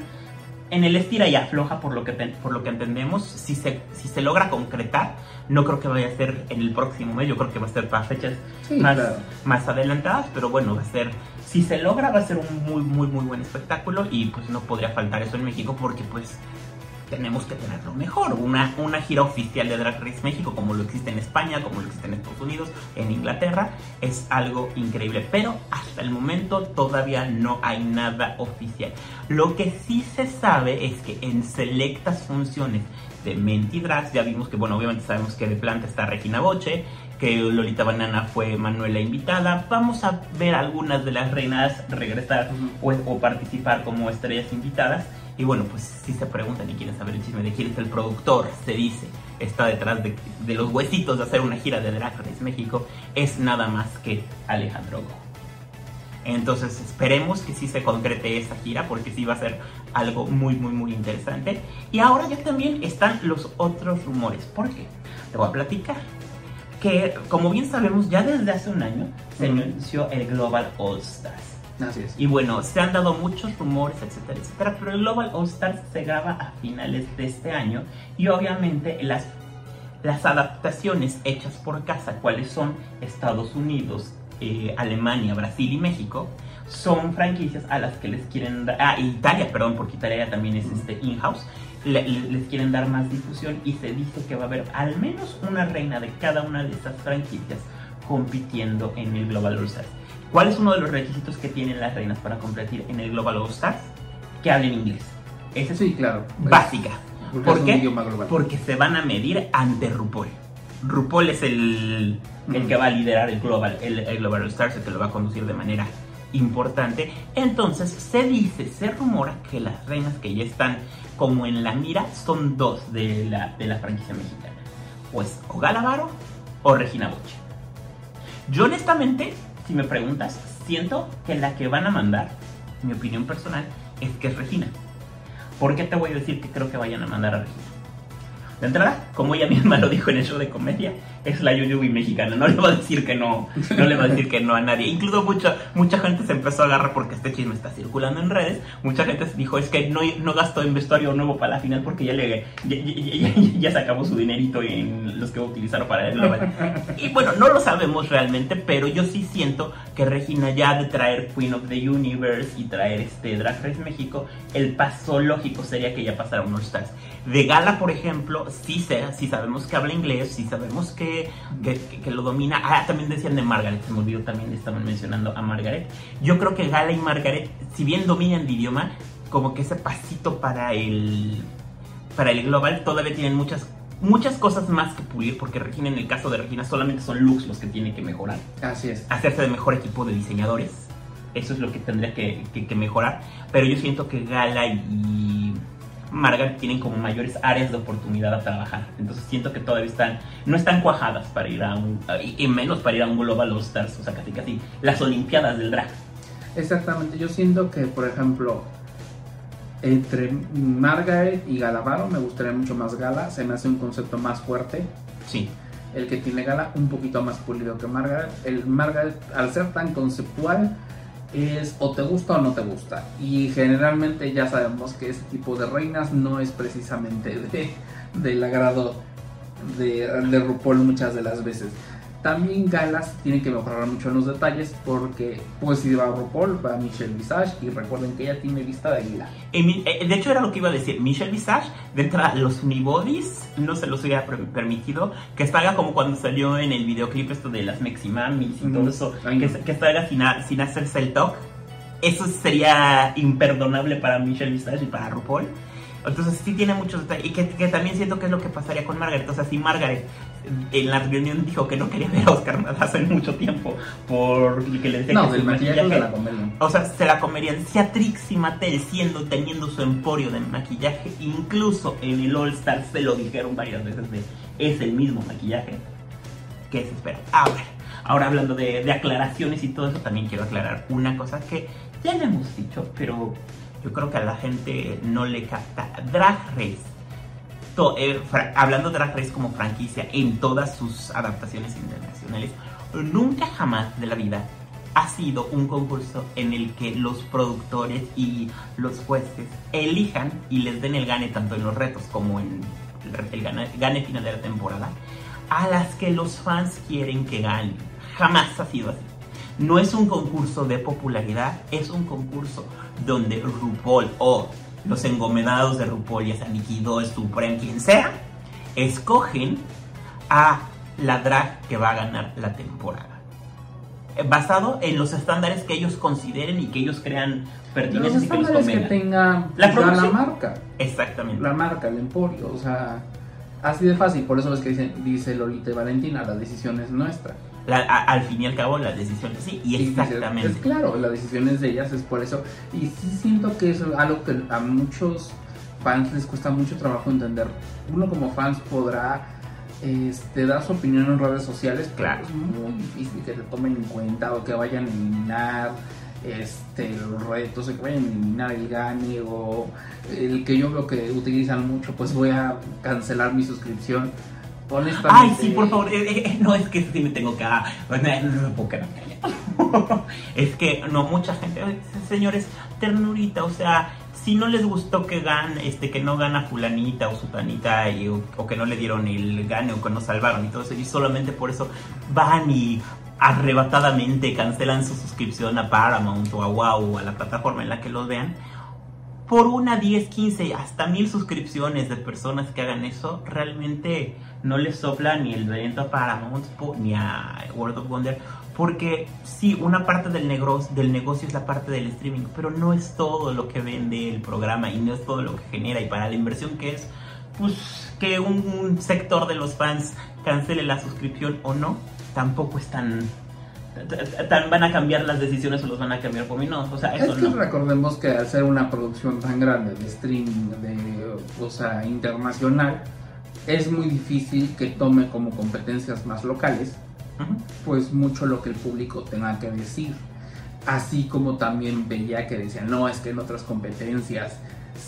en el estira y afloja por lo que por lo que entendemos. Si se, si se logra concretar, no creo que vaya a ser en el próximo mes. Yo creo que va a ser para fechas Sí, más, claro. más adelantadas, pero bueno, va a ser, si se logra, va a ser un muy, muy, muy buen espectáculo y pues no podría faltar eso en México porque pues tenemos que tenerlo mejor. Una, una gira oficial de Drag Race México, como lo existe en España, como lo existe en Estados Unidos, en Inglaterra, es algo increíble. Pero hasta el momento todavía no hay nada oficial. Lo que sí se sabe es que en selectas funciones de Mentidrags, ya vimos que, bueno, obviamente sabemos que de planta está Regina Boche, que Lolita Banana fue Manuela invitada. Vamos a ver algunas de las reinas regresar o, o participar como estrellas invitadas. Y bueno, pues si se preguntan y quieren saber el chisme de quién es el productor, se dice, está detrás de, de los huesitos de hacer una gira de Drag Race México, es nada más que Alejandro Go. Entonces esperemos que sí se concrete esa gira porque sí va a ser algo muy muy muy interesante. Y ahora ya también están los otros rumores. ¿Por qué? Te voy a platicar. Que como bien sabemos ya desde hace un año se anunció el Global All Stars. Así es. Y bueno, se han dado muchos rumores, etcétera, etcétera, pero el Global All Stars se graba a finales de este año y obviamente las, las adaptaciones hechas por casa, cuáles son Estados Unidos, eh, Alemania, Brasil y México, son franquicias a las que les quieren dar, ah, Italia, perdón, porque Italia también es este in-house, le- le- les quieren dar más difusión y se dice que va a haber al menos una reina de cada una de esas franquicias compitiendo en el Global All Stars. ¿Cuál es uno de los requisitos que tienen las reinas para competir en el Global All Stars? Que hablen inglés. Esa es Sí, claro. básica. Porque ¿Por qué? Porque se van a medir ante RuPaul. RuPaul es el, el que va a liderar el Global, el, el Global All Stars, el que lo va a conducir de manera importante. Entonces se dice, se rumora que las reinas que ya están como en la mira son dos de la, de la franquicia mexicana. Pues o Galavaro o Regina Boche. Yo honestamente, si me preguntas, siento que la que van a mandar, mi opinión personal, es que es Regina. ¿Por qué te voy a decir que creo que vayan a mandar a Regina? De entrada, como ella misma lo dijo en el de comedia, es la Yuyubi mexicana. No le va a decir que no, no le va a decir que no a nadie. Incluso mucha, mucha gente se empezó a agarrar porque este chisme está circulando en redes. Mucha gente dijo es que no, no gastó en vestuario nuevo para la final porque ya le ya, ya, ya se acabó su dinerito en los que va a utilizar para el global. Y bueno, no lo sabemos realmente, pero yo sí siento que Regina ya de traer Queen of the Universe y traer este Drag Race México, el paso lógico sería que ya pasara unos Stars. De Gala, por ejemplo, sí, sé, sí sabemos que habla inglés, sí sabemos que, que, que, lo domina. Ah, también decían de Margaret, se me olvidó también, estaban mencionando a Margaret. Yo creo que Gala y Margaret, si bien dominan el idioma, como que ese pasito para el, para el global todavía tienen muchas muchas cosas más que pulir, porque Regina, en el caso de Regina, solamente son looks los que tiene que mejorar. Así es. Hacerse de mejor equipo de diseñadores. Eso es lo que tendría que, que, que mejorar. Pero yo siento que Gala y Margaret tienen como mayores áreas de oportunidad a trabajar. Entonces siento que todavía están, no están cuajadas para ir a un, y menos para ir a un Global All Stars, o sea, casi casi las Olimpiadas del drag. Exactamente, yo siento que, por ejemplo, entre Margaret y Galavaro me gustaría mucho más Gala, se me hace un concepto más fuerte. Sí. El que tiene Gala un poquito más pulido que Margaret. El Margaret, al ser tan conceptual, es o te gusta o no te gusta. Y generalmente ya sabemos que ese tipo de reinas no es precisamente de, del agrado de, de RuPaul muchas de las veces. También Galas tiene que mejorar mucho en los detalles porque pues si va a RuPaul va Michelle Visage y recuerden que ella tiene vista de águila. De hecho era lo que iba a decir, Michelle Visage, de entrada los unibodies no se los hubiera permitido, que salga como cuando salió en el videoclip esto de las Meximamis y mm, todo eso, que, que salga sin, sin hacerse el talk. Eso sería imperdonable para Michelle Visage y para RuPaul. Entonces sí tiene muchos detalles. Y que, que, también siento que es lo que pasaría con Margaret. O sea, si Margaret en la reunión dijo que no quería ver a Oscar hace mucho tiempo por que le decía no, que del maquillaje, maquillaje se la comerían. O sea, se la comerían. Si a Trix y Mattel siendo, teniendo su emporio de maquillaje, incluso en el All Star se lo dijeron varias veces de es el mismo maquillaje. ¿Qué se espera? Ahora, ahora hablando de, de aclaraciones y todo eso, también quiero aclarar una cosa que ya le hemos dicho, pero yo creo que a la gente no le capta. Drag Race, eh, hablando de Drag Race como franquicia en todas sus adaptaciones internacionales, nunca jamás de la vida ha sido un concurso en el que los productores y los jueces elijan y les den el gane tanto en los retos como en el gane final de la temporada a las que los fans quieren que ganen. Jamás ha sido así. No es un concurso de popularidad, es un concurso donde RuPaul o los engomedados de RuPaul, ya sea Supreme, quien sea, escogen a la drag que va a ganar la temporada. Basado en los estándares que ellos consideren y que ellos crean pertinentes los y que los estándares que tenga la, la marca. Exactamente. La marca, el emporio, o sea, así de fácil. Por eso es que dice, dice Lolita y Valentina, la decisión es nuestra. La, a, al fin y al cabo la decisión sí y exactamente. Es, claro la decisión es de ellas es por eso. Y sí siento que es algo que a muchos fans les cuesta mucho trabajo entender. Uno como fans podrá este, dar su opinión en redes sociales claro. es muy difícil que te tomen en cuenta o que vayan a eliminar este, los retos, que vayan a eliminar el gane o el que yo veo que utilizan mucho, pues voy a cancelar mi suscripción Ay, sí, por favor. Eh, eh, no, es que sí me tengo que. Ah, no, no me puedo quedar Es que, no, mucha gente. Señores, ternurita, o sea. Si no les gustó que gane, este, que no gana fulanita o sutanita y, o, o, que no le dieron el gane o que no salvaron y todo eso, y solamente por eso van y arrebatadamente cancelan su suscripción a Paramount o a Wow o a la plataforma en la que los vean, por una 10, 15, hasta mil suscripciones de personas que hagan eso, realmente no les sopla ni el viento a Paramount ni a World of Wonder. Porque sí, una parte del, negocio, del negocio es la parte del streaming, pero no es todo lo que vende el programa y no es todo lo que genera. Y para la inversión que es, pues que un, un sector de los fans cancele la suscripción o no, tampoco es tan, van a cambiar las decisiones o los van a cambiar por mí, no, o sea, eso es que recordemos que ser una producción tan grande de streaming, de, o sea, internacional, es muy difícil que tome como competencias más locales, pues mucho lo que el público tenga que decir. Así como también veía que decían, no, es que en otras competencias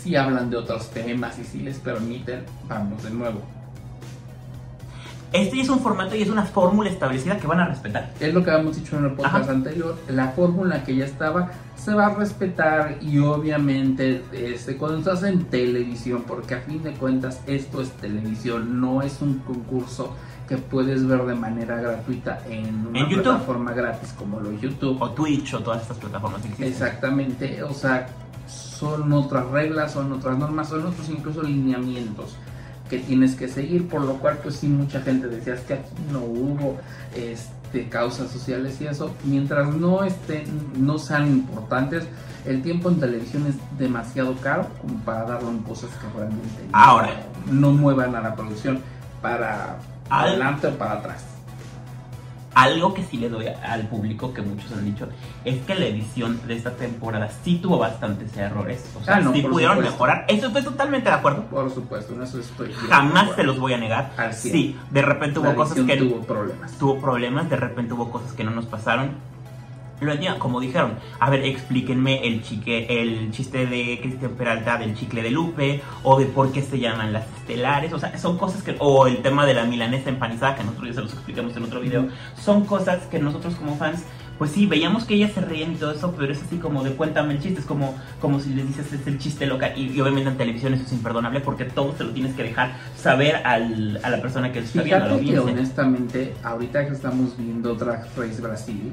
si hablan de otros temas y si les permiten, vamos de nuevo. Este es un formato y es una fórmula establecida que van a respetar. Es lo que habíamos dicho en el podcast anterior. La fórmula que ya estaba se va a respetar y obviamente este, cuando estás en televisión, porque a fin de cuentas esto es televisión, no es un concurso que puedes ver de manera gratuita en una plataforma gratis como lo YouTube. O Twitch o todas estas plataformas que existen. Exactamente, o sea, son otras reglas, son otras normas, son otros incluso lineamientos que tienes que seguir, por lo cual pues sí mucha gente decía que aquí no hubo este, causas sociales y eso, mientras no estén, no sean importantes, el tiempo en televisión es demasiado caro como para darlo en cosas que realmente Ahora. no, muevan a la producción para adelante o para atrás. Algo que sí le doy al público, que muchos han dicho, es que la edición de esta temporada sí tuvo bastantes errores. O sea, ah, sí pudieron mejorar. Eso estoy totalmente de acuerdo. Por supuesto, en eso estoy. Jamás se los voy a negar. Sí, de repente hubo cosas que. Tuvo problemas. Tuvo problemas, de repente hubo cosas que no nos pasaron lo entiendo, como dijeron, a ver, explíquenme el, chique, el chiste de Cristian Peralta del chicle de Lupe, o de por qué se llaman las estelares, o sea, son cosas que, o el tema de la milanesa empanizada, que nosotros ya se los explicamos en otro video, son cosas que nosotros como fans pues sí, veíamos que ellas se reían y todo eso, pero es así como de cuéntame el chiste, es como, como si les dices es el chiste local y, obviamente en televisión eso es imperdonable porque todo te lo tienes que dejar saber al, a la persona que está viendo. que honestamente, ahorita que estamos viendo Drag Race Brasil,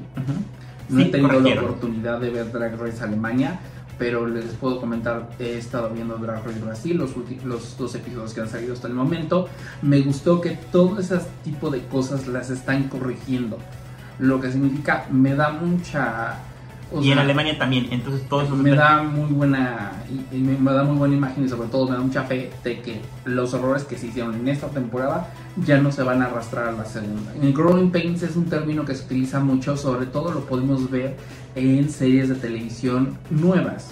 no he tenido la oportunidad de ver Drag Race Alemania, pero les puedo comentar, he estado viendo Drag Race Brasil, los, los dos episodios que han salido hasta el momento. Me gustó que todo ese tipo de cosas las están corrigiendo. Lo que significa, me da mucha y en Alemania también, entonces todo eso me da muy buena me, da muy buena imagen y sobre todo me da mucha fe de que los errores que se hicieron en esta temporada ya no se van a arrastrar a la segunda. En Growing Pains es un término que se utiliza mucho, sobre todo lo podemos ver en series de televisión nuevas.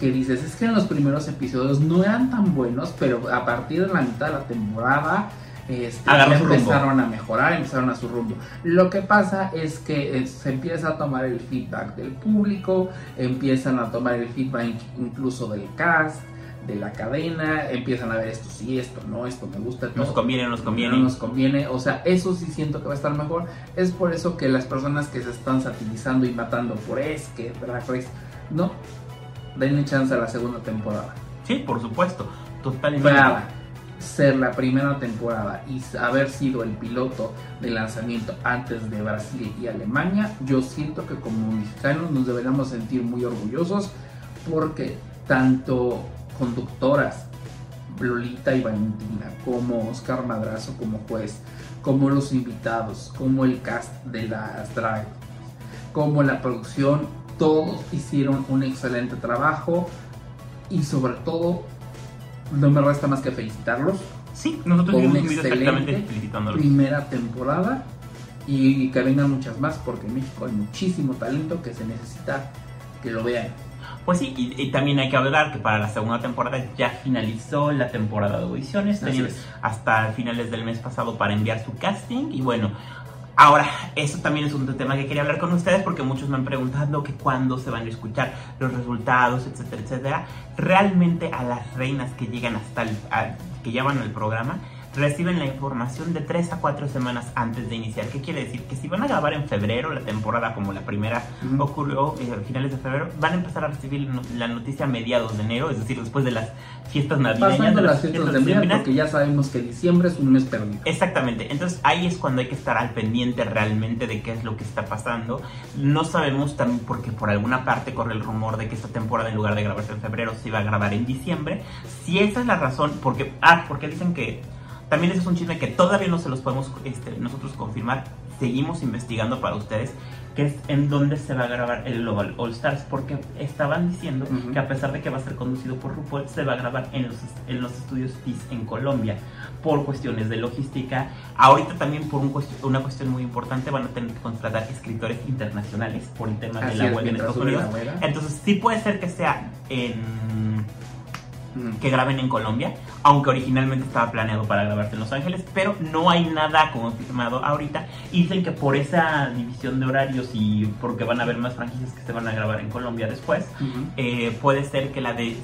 Que dices, es que en los primeros episodios no eran tan buenos, pero a partir de la mitad de la temporada este, empezaron a mejorar, empezaron a su rumbo. Lo que pasa es que eh, se empieza a tomar el feedback del público, empiezan a tomar el feedback incluso del cast, de la cadena, empiezan a ver esto sí, esto no, esto me gusta. Nos conviene, nos conviene. No nos conviene, o sea, eso sí siento que va a estar mejor. Es por eso que las personas que se están satirizando y matando por es que Drag Race, no, denle chance a la segunda temporada. Sí, por supuesto, totalmente ser la primera temporada y haber sido el piloto de lanzamiento antes de Brasil y Alemania, yo siento que como mexicanos nos deberíamos sentir muy orgullosos porque tanto conductoras, Lolita y Valentina, como Oscar Madrazo como juez, como los invitados, como el cast de las drag, como la producción, todos hicieron un excelente trabajo y sobre todo no me resta más que felicitarlos. Sí, nosotros por una excelente primera temporada y que vengan muchas más porque en México hay muchísimo talento que se necesita que lo vean. Pues sí, y, también hay que hablar que para la segunda temporada ya finalizó la temporada de audiciones, tenían hasta finales del mes pasado para enviar su casting y bueno, Ahora, eso también es un tema que quería hablar con ustedes porque muchos me han preguntado que cuándo se van a escuchar los resultados, etcétera, etcétera. Realmente a las reinas que llegan hasta el, que llevan el programa, reciben la información de 3 a 4 semanas antes de iniciar. ¿Qué quiere decir? Que si van a grabar en febrero la temporada como la primera ocurrió eh, a finales de febrero, van a empezar a recibir la noticia a mediados de enero, es decir, después de las fiestas navideñas. Pasando las fiestas, de Navidad, porque ya sabemos que diciembre es un mes perdido. Exactamente, entonces ahí es cuando hay que estar al pendiente realmente de qué es lo que está pasando. No sabemos también porque por alguna parte corre el rumor de que esta temporada en lugar de grabarse en febrero se iba a grabar en diciembre. Si esa es la razón, porque, ah, porque dicen que también ese es un chisme que todavía no se los podemos este, nosotros confirmar seguimos investigando para ustedes que es en dónde se va a grabar el Global All Stars, porque estaban diciendo que a pesar de que va a ser conducido por RuPaul, se va a grabar en los, en los estudios TIS en Colombia, por cuestiones de logística. Ahorita también por un cuest- una cuestión muy importante van a tener que contratar escritores internacionales por el tema de la huelga en Estados Unidos. Entonces sí puede ser que sea en. Que graben en Colombia, aunque originalmente estaba planeado para grabarse en Los Ángeles, pero no hay nada confirmado ahorita. Dicen que por esa división de horarios y porque van a haber más franquicias que se van a grabar en Colombia después, eh, puede ser que la de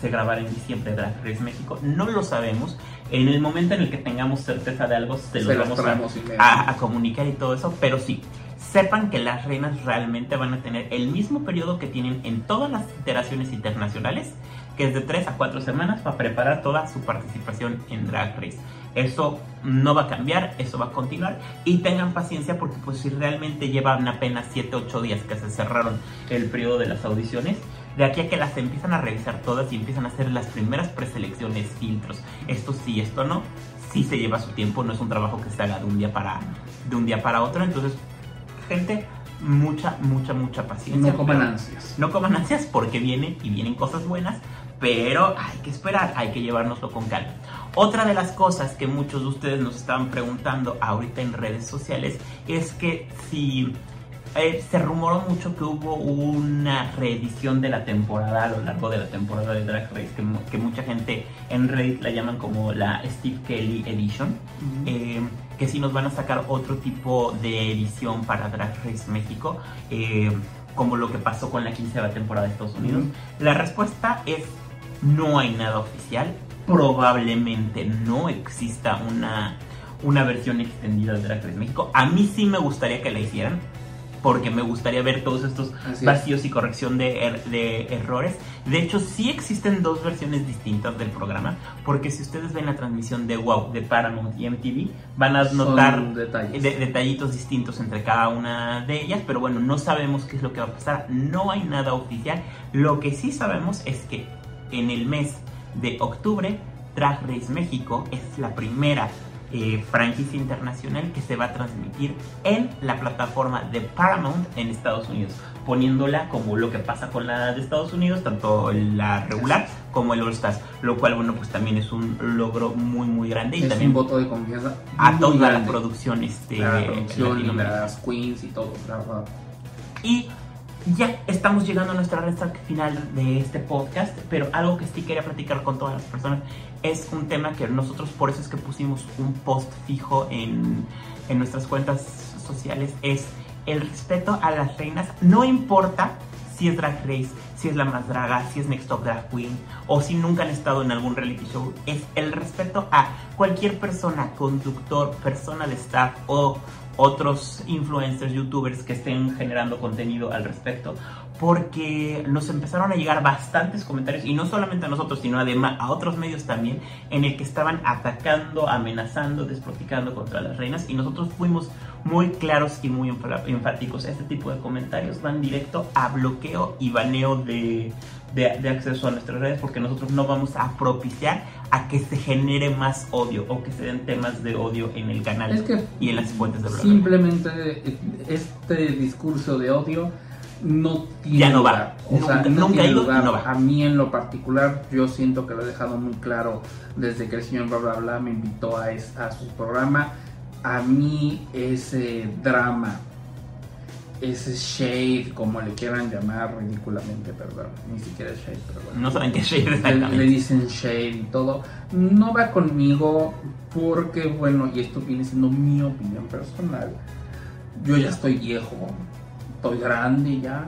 se grabara en diciembre de Drag Race México. No lo sabemos. En el momento en el que tengamos certeza de algo, se Se los vamos traemos a, inmediatamente. a- a comunicar y todo eso, pero sí. Sepan que las reinas realmente van a tener el mismo periodo que tienen en todas las iteraciones internacionales, que es de 3 a 4 semanas para preparar toda su participación en Drag Race. Eso no va a cambiar, eso va a continuar y tengan paciencia porque pues si realmente llevan apenas 7, 8 días que se cerraron el periodo de las audiciones, de aquí a que las empiezan a revisar todas y empiezan a hacer las primeras preselecciones, filtros, esto sí, esto no, sí se lleva su tiempo, no es un trabajo que se haga de un día para, de un día para otro, entonces gente, mucha, mucha, mucha paciencia. No coman ansias. No coman ansias porque vienen y vienen cosas buenas, pero hay que esperar, hay que llevárnoslo con calma. Otra de las cosas que muchos de ustedes nos estaban preguntando ahorita en redes sociales es que si eh, se rumoró mucho que hubo una reedición de la temporada a lo largo de la temporada de Drag Race, que, mu- que mucha gente en Reddit la llaman como la Steve Kelly Edition, eh, que si nos van a sacar otro tipo de edición para Drag Race México, eh, como lo que pasó con la quinceava temporada de Estados Unidos. La respuesta es no hay nada oficial, probablemente no exista una, una versión extendida de Drag Race México. A mí sí me gustaría que la hicieran, porque me gustaría ver todos estos Así es. vacíos y corrección de, er- de errores. De hecho, sí existen dos versiones distintas del programa, porque si ustedes ven la transmisión de WOW, de Paramount y MTV, van a notar detalles. de- detallitos distintos entre cada una de ellas, pero bueno, no sabemos qué es lo que va a pasar, no hay nada oficial. Lo que sí sabemos es que en el mes de octubre, Drag Race México es la primera eh, franquicia internacional que se va a transmitir en la plataforma de Paramount en Estados Unidos, poniéndola como lo que pasa con la de Estados Unidos, tanto la regular como el All Stars, lo cual, bueno, pues también es un logro muy, muy grande y es también un voto de confianza a toda la grande. producción este, La producción las queens y todo, la verdad. Y ya estamos llegando a nuestra recta final de este podcast, pero algo que sí quería platicar con todas las personas es un tema que nosotros por eso es que pusimos un post fijo en, en nuestras cuentas sociales, es el respeto a las reinas, no importa si es Drag Race, si es La Más Draga, si es Next Top Drag Queen o si nunca han estado en algún reality show, es el respeto a cualquier persona, conductor, persona de staff o otros influencers, youtubers que estén generando contenido al respecto, porque nos empezaron a llegar bastantes comentarios, y no solamente a nosotros, sino además a otros medios también, en el que estaban atacando, amenazando, desproticando contra las reinas, y nosotros fuimos muy claros y muy enfáticos. Este tipo de comentarios van directo a bloqueo y baneo de, de, de acceso a nuestras redes, porque nosotros no vamos a propiciar a que se genere más odio o que se den temas de odio en el canal Es que y en las fuentes de blog. Simplemente este discurso de odio no tiene Ya no va. lugar. Sea, Nunca- no nunca tiene lugar. no va. A mí en lo particular, yo siento que lo he dejado muy claro desde que el señor bla bla bla me invitó a, es- a su programa. A mí ese drama, ese shade, como le quieran llamar ridículamente, perdón, ni siquiera shade, pero bueno. No saben qué shade Le- exactamente. Le, dicen shade y todo. No va conmigo porque, bueno, y esto viene siendo mi opinión personal. Yo ya estoy viejo, estoy grande ya.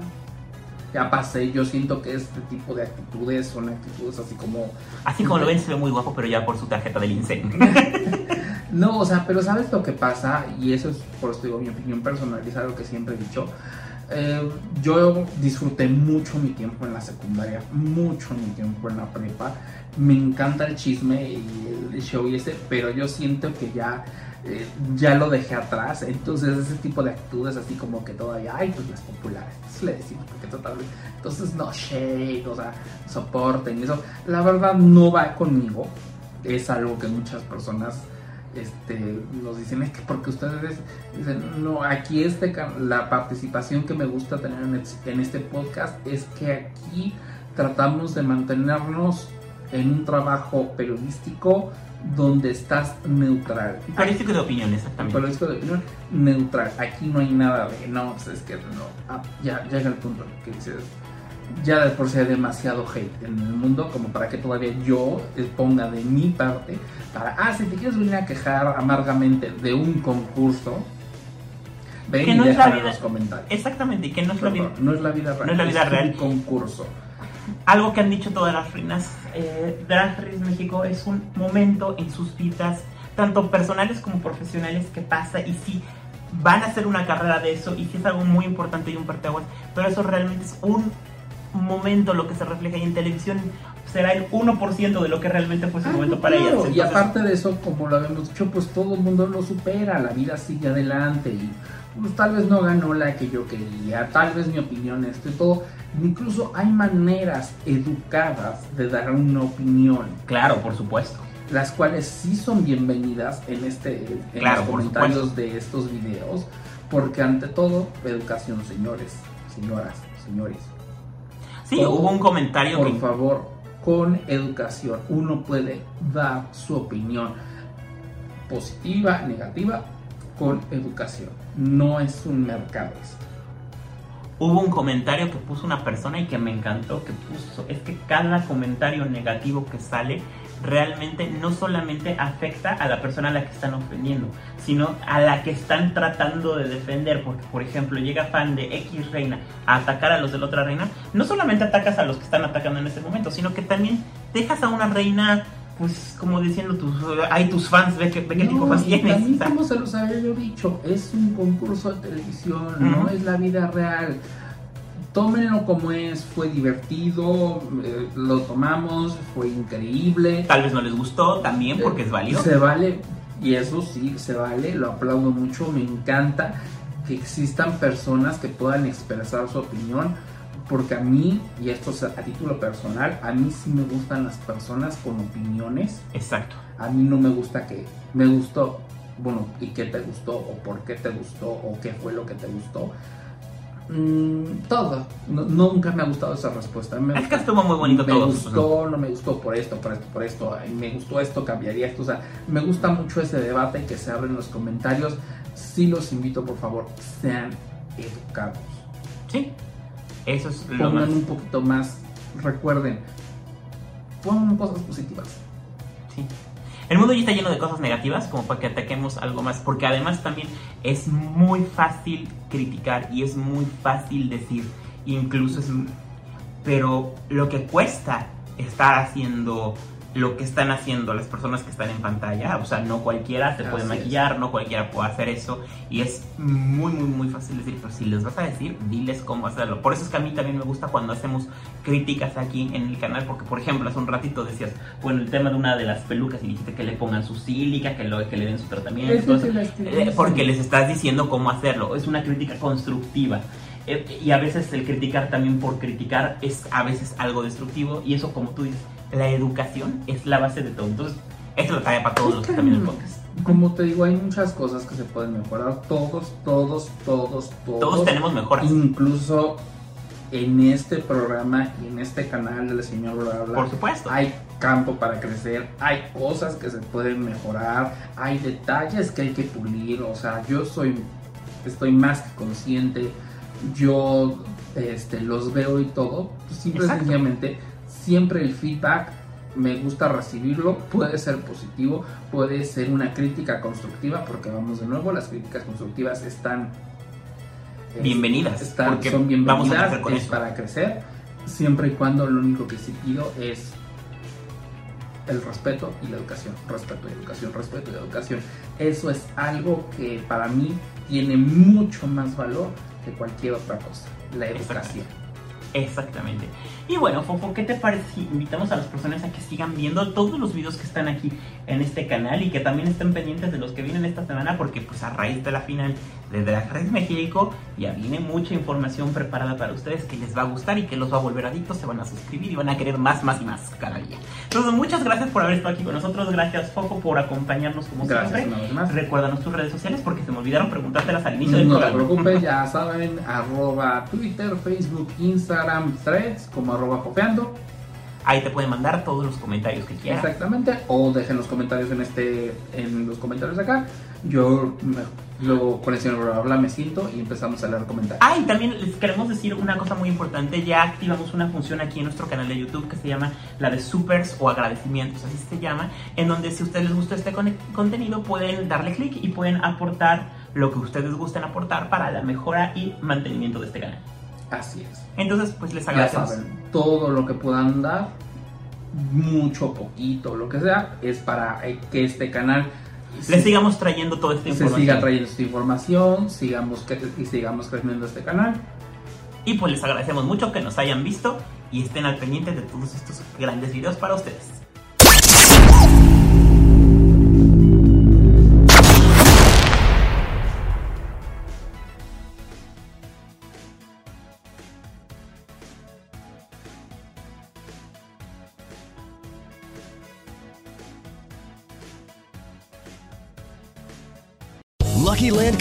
Ya pasé, yo siento que este tipo de actitudes son actitudes así como... Así como lo ven, se ve muy guapo, pero ya por su tarjeta del INSEE. No, o sea, pero ¿sabes lo que pasa? Y eso es, por eso digo, mi opinión personal, es algo que siempre he dicho. Eh, yo disfruté mucho mi tiempo en la secundaria, mucho mi tiempo en la prepa. Me encanta el chisme y el show y ese, pero yo siento que ya, eh, ya lo dejé atrás. Entonces, ese tipo de actitudes, así como que todavía, ay, pues las populares, eso le decimos, porque total. Entonces, no, shake, o sea, soporten y eso. La verdad, no va conmigo. Es algo que muchas personas este, nos dicen es que porque ustedes dicen, no, aquí este, la participación que me gusta tener en este podcast es que aquí tratamos de mantenernos en un trabajo periodístico donde estás neutral. Periodístico de opinión, exactamente. Periodístico de opinión neutral. Aquí no hay nada de, no, pues es que no, ah, ya llega el punto que dices, ya de por sí hay demasiado hate en el mundo como para que todavía yo ponga de mi parte para, ah, si te quieres venir a quejar amargamente de un concurso, ven y deja en los comentarios. Exactamente, y que no es la vida, no es la vida real. No es la vida real. un concurso. Algo que han dicho todas las reinas, eh, Drag Race México es un momento en sus vidas, tanto personales como profesionales, que pasa y sí van a hacer una carrera de eso y sí es algo muy importante y un parteaguas, pero eso realmente es un momento lo que se refleja ahí en televisión será el 1% de lo que realmente fue ese ah, momento para ellas. y aparte de eso, como lo habíamos dicho, pues todo el mundo lo supera, la vida sigue adelante y pues tal vez no ganó la que yo quería, tal vez mi opinión esto y todo. Incluso hay maneras educadas de dar una opinión. Claro, por supuesto. Las cuales sí son bienvenidas en este en los comentarios de estos videos, porque ante todo, educación, señores, señoras, señores. Sí, hubo un comentario por favor, con educación uno puede dar su opinión positiva, negativa, con educación. No es un mercado esto. Hubo un comentario que puso una persona y que me encantó, que puso, es que cada comentario negativo que sale realmente no solamente afecta a la persona a la que están ofendiendo, sino a la que están tratando de defender. Porque, por ejemplo, llega fan de X reina a atacar a los de la otra reina, no solamente atacas a los que están atacando en ese momento, sino que también dejas a una reina pues como diciendo tus hay tus fans ve, qué tipo fans tienes también como se los había yo dicho es un concurso de televisión no es la vida real tómenlo como es, fue divertido, eh, lo tomamos, fue increíble. Tal vez no les gustó también porque es válido. Se vale, y eso sí, se vale, lo aplaudo mucho, me encanta que existan personas que puedan expresar su opinión, porque a mí, y esto es a título personal, a mí sí me gustan las personas con opiniones. Exacto. A mí no me gusta que me gustó, bueno, ¿y qué te gustó? ¿O por qué te gustó? ¿O qué fue lo que te gustó? Mm, todo. nunca me ha gustado esa respuesta. Me es que estuvo muy bonito me todo. Me gustó, no me gustó por esto, por esto, por esto. Me gustó esto, cambiaría esto. O sea, me gusta mucho ese debate que se abre en los comentarios. Sí los invito, por favor, sean educados. Sí, eso es lo Pongan un poquito más. Recuerden, pongan cosas positivas. Sí. El mundo ya está lleno de cosas negativas como para que ataquemos algo más, porque además también es muy fácil criticar y es muy fácil decir, incluso es... Pero lo que cuesta estar haciendo lo que están haciendo las personas que están en pantalla. O sea, no cualquiera se puede maquillar, no cualquiera puede hacer eso. Y es muy, muy, muy fácil decir, pero si les vas a decir, diles cómo hacerlo. Por eso es que a mí también me gusta cuando hacemos críticas aquí en el canal, porque por ejemplo, hace un ratito decías, bueno, el tema de una de las pelucas y dijiste que le pongan su sílica, que, lo, que le den su tratamiento. Eh, porque les estás diciendo cómo hacerlo. Es una crítica constructiva. Eh, y a veces el criticar también por criticar es a veces algo destructivo y eso como tú dices la educación es la base de todo. Entonces, esto lo trae para todos los que también el podcast. Como te digo, hay muchas cosas que se pueden mejorar. Todos, todos, todos, todos. Todos tenemos mejoras. Incluso en este programa y en este canal del señor Bla, Por supuesto. Hay campo para crecer, hay cosas que se pueden mejorar, hay detalles que hay que pulir. O sea, yo soy, estoy más que consciente. Yo este, los veo y todo. Pues, simple y sencillamente siempre el feedback me gusta recibirlo, puede ser positivo, puede ser una crítica constructiva, porque vamos de nuevo, las críticas constructivas están bienvenidas, están, son bienvenidas, vamos es para crecer, siempre y cuando lo único que sí pido es el respeto y la educación, respeto y educación, respeto y educación. Eso es algo que para mí tiene mucho más valor que cualquier otra cosa, la educación. Exactamente. Y bueno, Fofo, ¿qué te parece si invitamos a las personas a que sigan viendo todos los videos que están aquí en este canal y que también estén pendientes de los que vienen esta semana porque pues a raíz de la final de Drag Race México. Ya viene mucha información preparada para ustedes que les va a gustar y que los va a volver adictos, se van a suscribir y van a querer más, más y más cada día. Entonces, muchas gracias por haber estado aquí con nosotros. Gracias, Foco, por acompañarnos como Gracias, siempre. una vez más. Recuérdanos tus redes sociales porque se me olvidaron preguntártelas al inicio del No te programa. preocupes, ya saben, arroba Twitter, Facebook, Instagram, Threads, como arroba Jofeando. Ahí te pueden mandar todos los comentarios que quieran. Exactamente, o dejen los comentarios en este, en los comentarios acá. Yo luego con el señor bla, bla, bla, me siento y empezamos a leer comentarios. Ah, y también les queremos decir una cosa muy importante. Ya activamos una función aquí en nuestro canal de YouTube que se llama la de supers o agradecimientos, así se llama, en donde si a ustedes les gusta este con- contenido pueden darle clic y pueden aportar lo que ustedes gusten aportar para la mejora y mantenimiento de este canal. Así es. Entonces, pues les agradecemos. Todo lo que puedan dar, mucho, poquito, lo que sea, es para eh, que este canal Les sigamos trayendo toda esta se información. siga trayendo esta información, sigamos cre- y sigamos creciendo este canal. Y pues les agradecemos mucho que nos hayan visto y estén al pendiente de todos estos grandes videos para ustedes.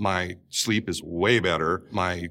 My sleep is way better. My